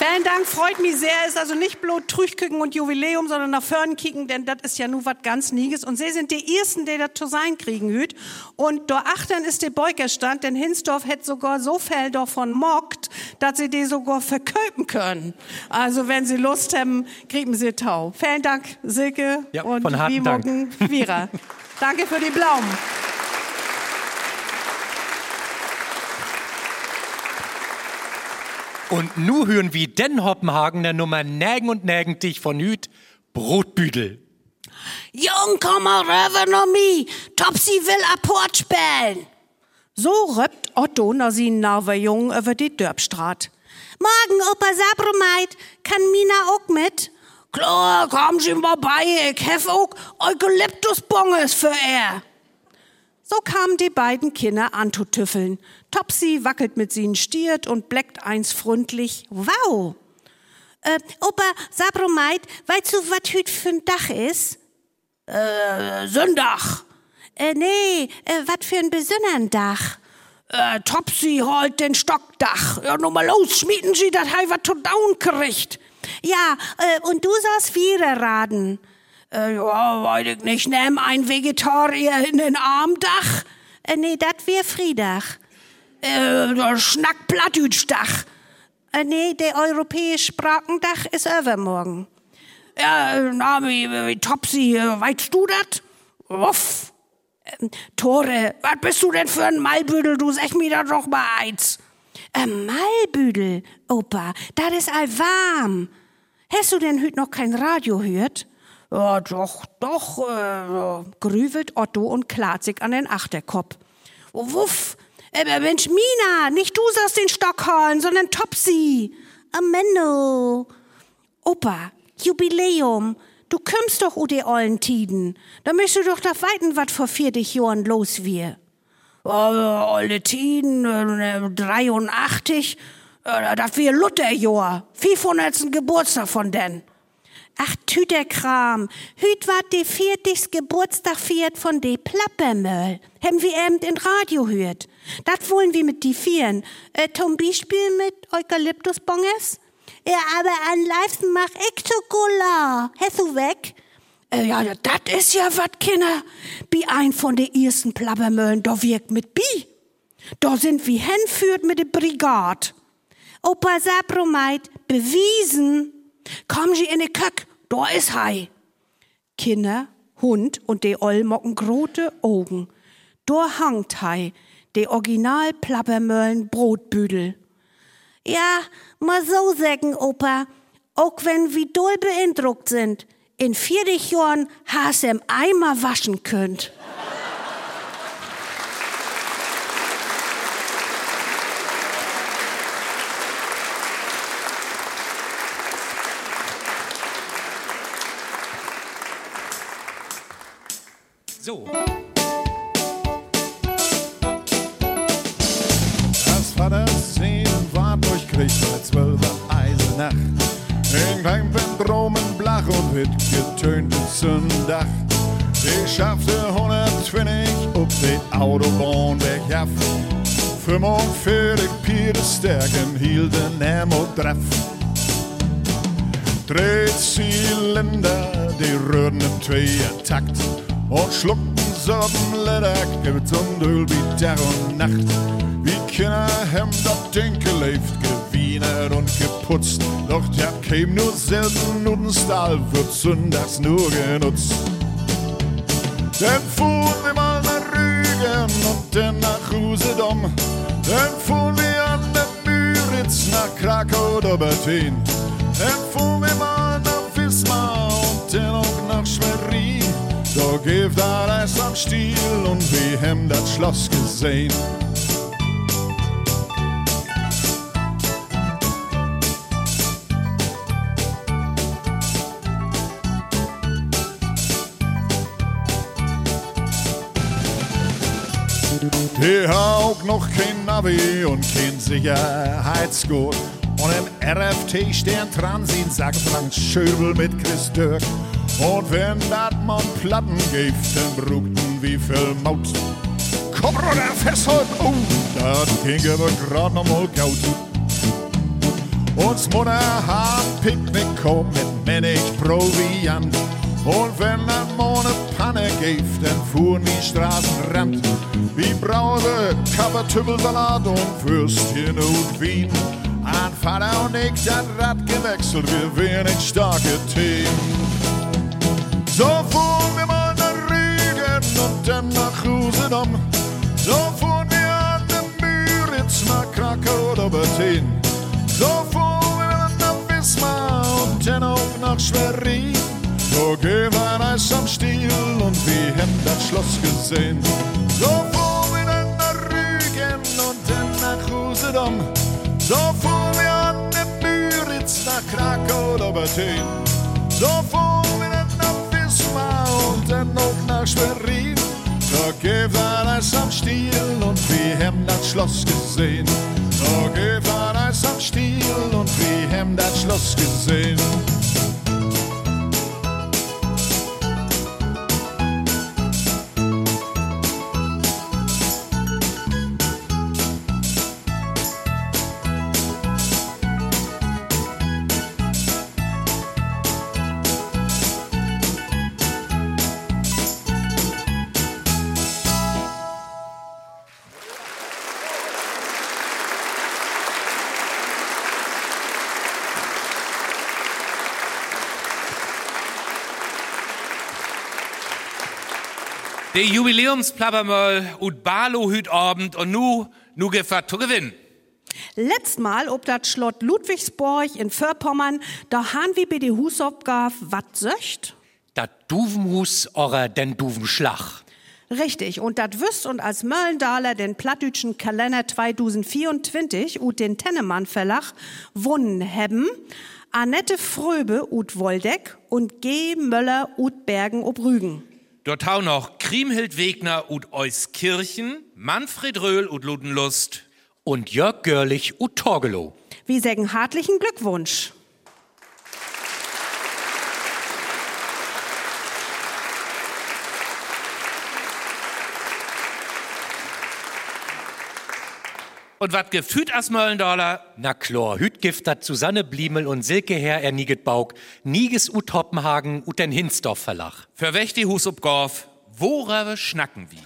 B: Vielen Dank, freut mich sehr. Ist also nicht bloß Trüchküken und Jubiläum, sondern nach vorn kicken, denn das ist ja nur was ganz Nieges. Und sie sind die Ersten, die das zu sein kriegen hüt. Und da achtern ist der Beukerstand, denn Hinsdorf hätte sogar so viel davon mockt, dass sie die sogar verköpen können. Also wenn sie Lust haben, kriegen sie Tau. Vielen Dank, Silke
C: Ja,
B: und Vierer. <laughs> Danke für die Blauen.
C: Und nu hören wir den Hoppenhagen der Nummer Nägen und Nägen dich von Hüt, Brotbüdel.
M: Jung, komm mal rüber noch mi. Topsy will Apport spielen.
B: So röppt Otto na sin Narver Jung über die Dörbstraat.
M: Morgen, Opa Sabromeit, kann Mina auch mit?
B: Klar, komm Sie mal bei, ich hef auch Eukalyptusbonges für er. So kamen die beiden Kinder anzutüffeln. Topsy wackelt mit seinen Stiert und bleckt eins freundlich. Wow!
M: Äh, Opa Sabromeit, weißt du, was hüt für ein Dach ist?
B: Äh, Sündach.
M: Äh, nee, äh, was für ein besonderen Dach?
B: Äh, Topsy holt den Stockdach. Ja, nun mal los, schmieden Sie, dat hei wat zu down kriegt.
M: Ja, äh, und du sollst wieder raten.
B: Äh, ja, weiß ich nicht, nehm ein Vegetarier in den Armdach.
M: Äh, nee, dat wär Friedach.
B: Äh, der Schnackplattütschdach.
M: Äh, nee, der europäische Sprachendach ist übermorgen.
B: Ja, na, wie, wie Topsy, äh, weißt du dat? Wuff. Ähm, Tore, was bist du denn für ein Malbüdel? Du sag mir da doch mal eins.
M: Ein Malbüdel, Opa, das ist all warm. Hast du denn hüt noch kein Radio hört?
B: Ja, doch, doch, äh,
M: Grüwelt Otto und klart sich an den Achterkopf.
B: wuff. Aber Mensch, Mina, nicht du sollst den Stock holen, sondern Topsy. Menno. Opa, Jubiläum. Du kümmst doch u die ollen Tiden. Da du doch da weiten, wat vor 40 Jahren los wir. Oh, olle Tiden, äh, 83. Äh, das wir Lutherjahr. 500. Geburtstag von denn. Ach, Tüterkram. Hüt wat de 40. Geburtstag feiert von de Plappermöll. Haben wir eben in Radio hört. Dat wollen wir mit die vieren. Äh, zum Beispiel mit Eukalyptusbonges? Ja, aber an liebsten mach ich Schokolade. Hast du weg? Äh, ja, dat is ja wat, Kinder. Bi ein von de ersten Plappermöllen, da wirkt mit Bi. Da sind wir hinführt mit de Brigade. Opa Sabromeit, bewiesen. Komm sie in de Köck, da is hei. Kinder, Hund und de Oll mocken grote Augen. Da hangt hei, de Original Plappermöllen Brotbüdel. Ja, mal so sagen, Opa, auch wenn wir doll beeindruckt sind, in 40 Jahren hast im Eimer waschen könnt.
H: 45 Pier Stärken hielten Nemo drauf. Drehzylinder, die rührten im Zweier-Takt und schluckten Sorten Leder, gibt und Öl wie Tag und Nacht. Wie Kinder haben das Ding gelebt, gewienert und geputzt. Doch der käm nur selten und ein Stahl wird sonntags nur genutzt. Dann fuhren wir mal nach Rügen und dann nach Usedom. Dann fuhren wir an der Müritz nach Krakau oder Berlin. Dann fuhren wir mal nach Wismar und dann auch nach Schwerin. Da gibt alles am Stiel und wir haben das Schloss gesehen. Die auch noch kein Navi und kein Sicherheitsgurt. Und im RFT stehen Transit, sagt Frank Schöbel mit Chris Dirk. Und wenn dat man Platten gibt, dann brugten wie viel Maut. Komm runter, festhalten, oh, dat ging aber grad noch mal gaut. Uns Mutter hat Picknick kommen mit Männich Proviant. Und wenn dann mal eine Panne gibt, dann fuhren die Straßenrand. Wie Brause, Kappertüppelsalat und Würstchen und Wien. An Vater und ich das Rad gewechselt, wir wären ein starke Team. So fuhren wir mal nach Rügen und dann nach Usedom. So fuhren wir an der Müritz nach Krakau oder Berlin. So fuhren wir nach Wismar und dann auch nach Schwerin. So gehen wir Eis am Stiel und wir haben das Schloss gesehen. So fuhren wir dann nach Rügen und dann nach Usedom. So fuhren wir an der Müritz nach Krakau oder Berlin. So fuhren wir dann nach Wismar und dann auch nach Schwerin. Gibt alles am Stiel und wir haben das Schloss gesehen. Gibt alles am Stiel und wir haben das Schloss gesehen.
D: Der Jubiläumsplappermöll und Barlo hüt Abend und nu, nu gefahrt zu gewinnen.
P: Letzt Mal ob dat Schlott Ludwigsburg in Vorpommern, da han wir bei de Husaufgabe wat söcht.
C: Dat Duvenhus oder den Duvenschlag.
B: Richtig, und dat wüsst und als Möllendaler den plattdütschen Kalender 2024 und den Tennemann Verlag wunnen haben, Annette Fröbe ut Woldeck und G. Möller ut Bergen ob Rügen.
D: Dort auch noch Kriemhild Wegner ut Euskirchen, Manfred Röhl ut Ludenlust.
C: Und Jörg Görlich ut Torgelow.
B: Wir sagen hartlichen Glückwunsch.
D: Und wat gefühlt as Möllendorler?
C: Na klar, Hüt gift dat Susanne Bliemel und Silke Herr ernieget Baug, Niges ut Hoppenhagen ut den Hinsdorf Verlag.
D: Für wächt die Hus ob Gorf, worüber schnacken wie?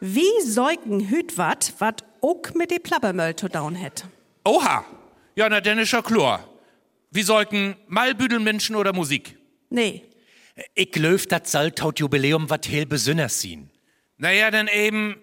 B: Wie säugen Hüt wat, wat ook mit de Plappermöll zu down het?
D: Oha, ja, na, denn ist ja klar. Wie sollten Malbüdelmenschen oder Musik?
B: Nee.
C: Ich löf dat Saltaut Jubiläum wat heel besünners sien.
D: Naja, dann eben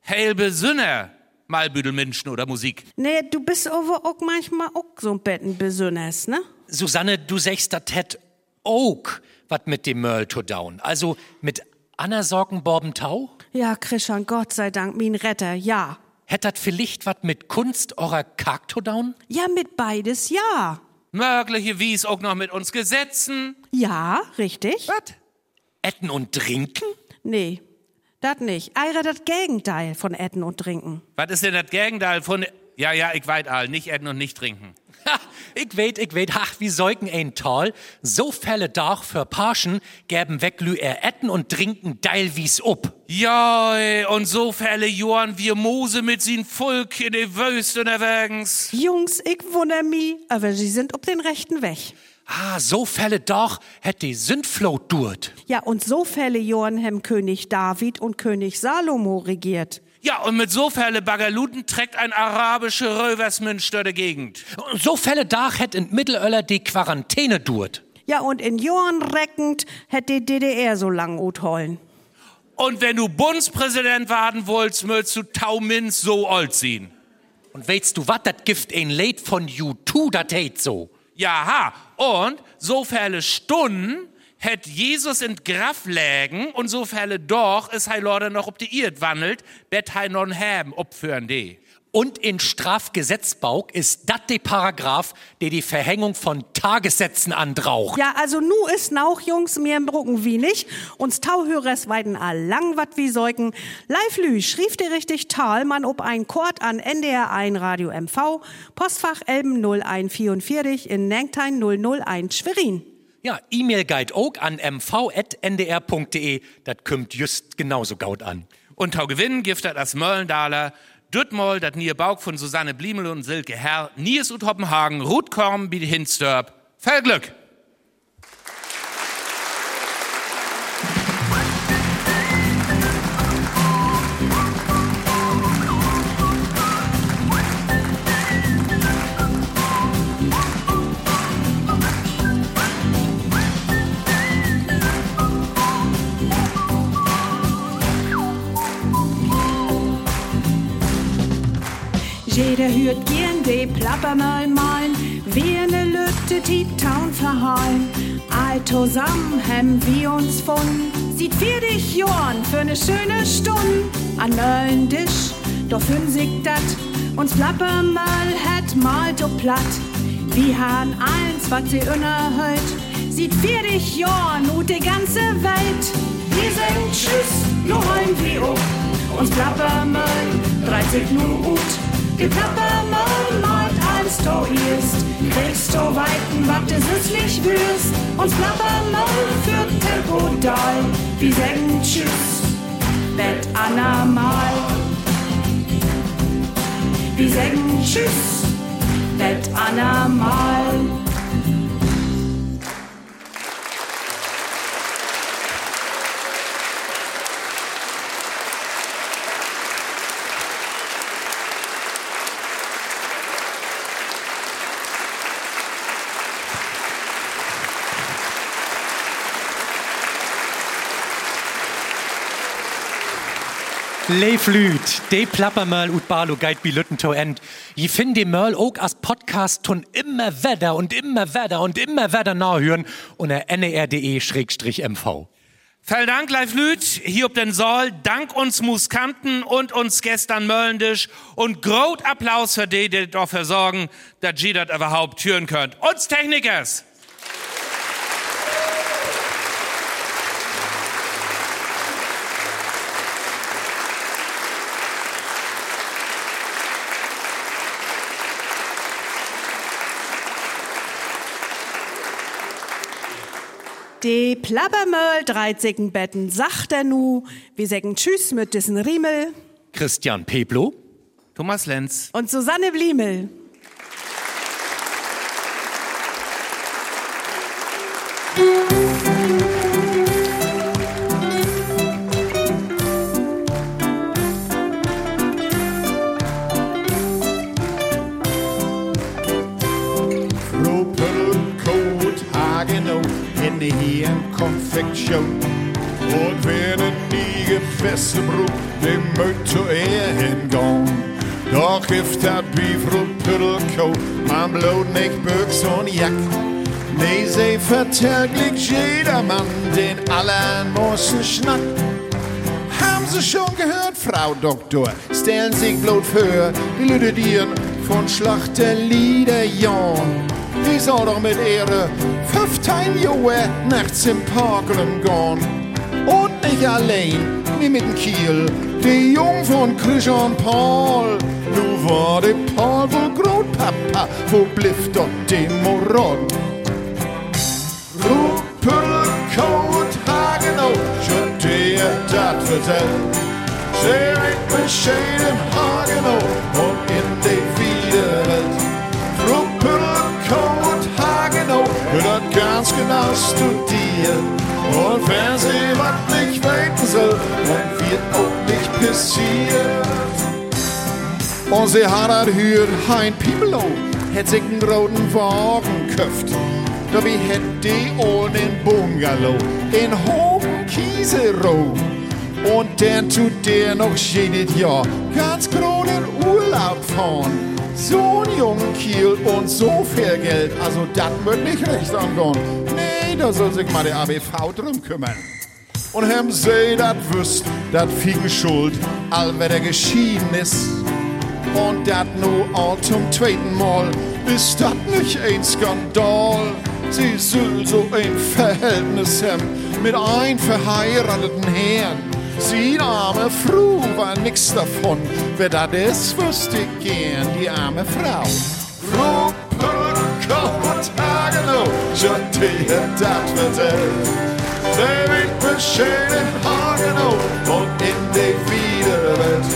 D: Helbe Sünner, Malbüdelmenschen oder Musik.
B: Nee, du bist aber auch manchmal auch so ein bisschen besonders, ne?
C: Susanne, du sagst dat het ook wat mit dem Mörl to down. Also mit Anna Sorgenborben Tau?
B: Ja, Christian, Gott sei Dank, mein Retter, ja.
C: Hätt dat vielleicht wat mit Kunst oder Kark to down?
B: Ja, mit beides, ja.
D: Möglicherweise auch noch mit uns Gesetzen.
B: Ja, richtig.
D: Was?
C: Etten und trinken?
B: Nee, das nicht. Eire das Gegenteil von Etten und Trinken.
D: Was ist denn das Gegenteil von. Ja, ja, ich weiß all, nicht essen und nicht trinken.
C: Ha, ich weet, ich weet, ach, wie säugen ein Tal. So Fälle doch für Parschen gäben weglü er etten und trinken deil wie's up.
D: Ja, und so Fälle Johann wir Mose mit sin Volk in de Wüste unterwegs.
B: Jungs, ich wundere mich, aber sie sind auf den rechten Weg.
C: Ah, so Fälle doch hätt die Sündflut durt.
B: Ja, und so Fälle Johann hem König David und König Salomo regiert.
D: Ja, und mit so Fälle Bagaluten trägt ein arabische Röversmünster der Gegend.
C: Und so Fälle dach hätt in Mittelöller die Quarantäne durt.
B: Ja, und in Johann reckend hätt die DDR so lang uthollen.
D: Und wenn du Bundespräsident werden wolltest, möchtest du Taumins so alt sehen.
C: Und weißt du wat, dat Gift ein Lied von U2, dat hätt so.
D: Jaha, und so viele Stunden hätt Jesus in Graf lägen und so viele doch ist hei Lorde noch ob die Erd wandelt, bet hei non haben, opführen die.
C: Und in Strafgesetzbau ist dat de Paragraph, der die Verhängung von Tagessätzen andraucht.
B: Ja, also nu ist nauch, Jungs, mir im Brucken wie nicht. Uns Tauhörers weiden allang wat wie säugen. Live Lü, schrieb dir richtig Tal, man ob ein Chord an NDR 1 Radio MV, Postfach Elben 0144 in Nengtein 001 Schwerin.
C: Ja, E-Mail guide auch an mv.ndr.de, dat kümmt just genauso gaut an.
D: Und Tau gewinnen giftet das Möllendaler, Düttmoll, dat nie Baug von Susanne Bliemel und Silke Herr, Nies und Hoppenhagen, Rutkorn, wie Hinstörp. Viel Glück!
B: Jeder hört gern de Plappermal malen, wie ne Lütte die Town verhallen. All zusammen hem wir uns von, sieht für dich Jorn für ne schöne Stunde. An neuen Tisch, doch sich dat, uns Plappermal het mal do platt. Wir han eins, wat sie unerhört, sieht für dich Jorn und die ganze Welt. Wir sagen Tschüss, nur heim wie ob, uns Plappermal, 30 nur gut. Die Plappermann malt als du ist, kriegst du weiten, wat du süßlich wirst. Uns Plappermann für Tempo doll, wie sagen Tschüss, Bett Anna mal. Wir sagen Tschüss, Bett Anna mal.
C: Leif Lüt, de Plappermörl ut Barlo geit bi Lütten to end. Je find de Mörl ook as Podcast tun immer wedder und immer wedder und immer wedder nachhören unter nr.de-mv.
D: Vielen Dank, Leif Lüth, hier ob den Saal. Dank uns Muskanten und uns gestern Möllendisch. Und groß Applaus für die, die dafür sorgen, dass ihr das überhaupt hören könnt. Uns Technikers.
B: Die Plappermöll dreizigen Betten sagt er nu. Wir sagen Tschüss mit diesen Riemel
C: Christian Peblo.
D: Thomas Lenz.
B: und Susanne Bliemel.
H: Dem mögt zu er hingehen. Doch if dat wie Frau Puddelkot, man bloot nicht Büchs und Jack. Nee, sie vertäglich jedermann den allermosten Schnack. Haben Sie schon gehört, Frau Doktor? Stellen sich bloß für die Lüde Dieren von Schlachterlieder, Jan. Die soll doch mit ihre 15 Jahre nachts im Park rumgehen. Und nicht allein, wie mit dem Kiel, die Jung von Christian Paul. Nu war der Paul wohl Großpapa, wo bliff dort die Moron? Ruppelkot Hagenow, schon dir dat vertellt. Sehr ich bescheiden Hagenow und in die Wiederwelt. Ruppelkot Hagenow, dat ganz genau studiert. Und wer sie was nicht passiert. Und sie hat dat hür hein Pibelo, het sich einen roten Wagen köft. Da wie het die ohne Bungalow in hohen Kieserow. Und dann tut der noch jedes Jahr ganz großen Urlaub fahren. So ein jungen Kiel und so viel Geld, also das wird nicht recht angehen. Nee, da soll sich mal der ABV drum kümmern. Und haben sie dat wüsst, dat fiegen Schuld, all wer der geschieden ist. Und dat nu all zum zweiten Mal, ist dat nicht ein Skandal? Sie soll so ein Verhältnis haben mit ein verheirateten Herrn. Sie arme Frau war nix davon, wer dat ist, wüsste ich gern, die arme Frau. Frau Purkot Hagenow, schon dir dat vertellt. Sie wird bescheiden Hagenow und in die Wiederwelt.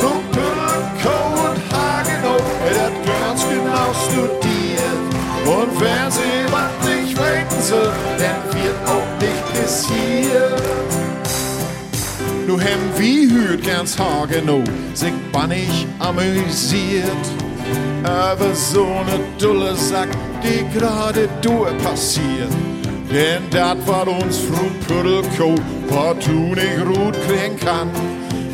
H: Frau Purkot Hagenow, er hat ganz genau studiert. Und wer sie was nicht weten soll, dann wird auch nicht passiert. Nu hem vi hört ganz Hagenow, sich bannig amüsiert. Aber so ne dulle Sack, die gerade durch passiert. Denn dat war uns Frau Puddelko partout nicht gut kriegen kann.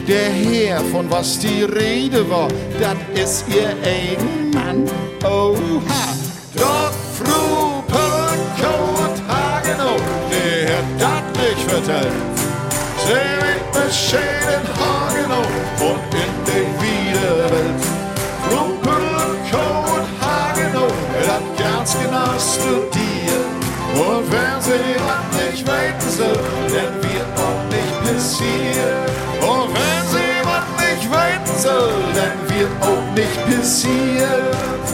H: Der Herr, von was die Rede war, dat ist ihr eigen Mann. Oha, doch Frau Puddelko und Hagenow, der hat dat nicht vertellt. Sie wird bescheiden Hagenow und in die Wiederwelt. Rumpelko und Hagenow, er hat ganz genau studiert. Und wenn sie was nicht weten soll, dann wird auch nicht passieren. Und wenn sie was nicht weten soll, dann wird auch nicht passieren.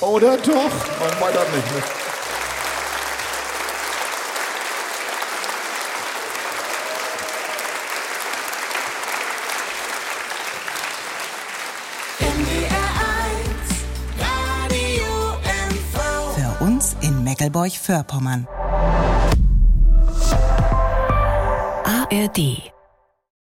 H: Oder doch? Man weiß nicht. Ne?
E: Meckelburg-Vorpommern.
Q: ARD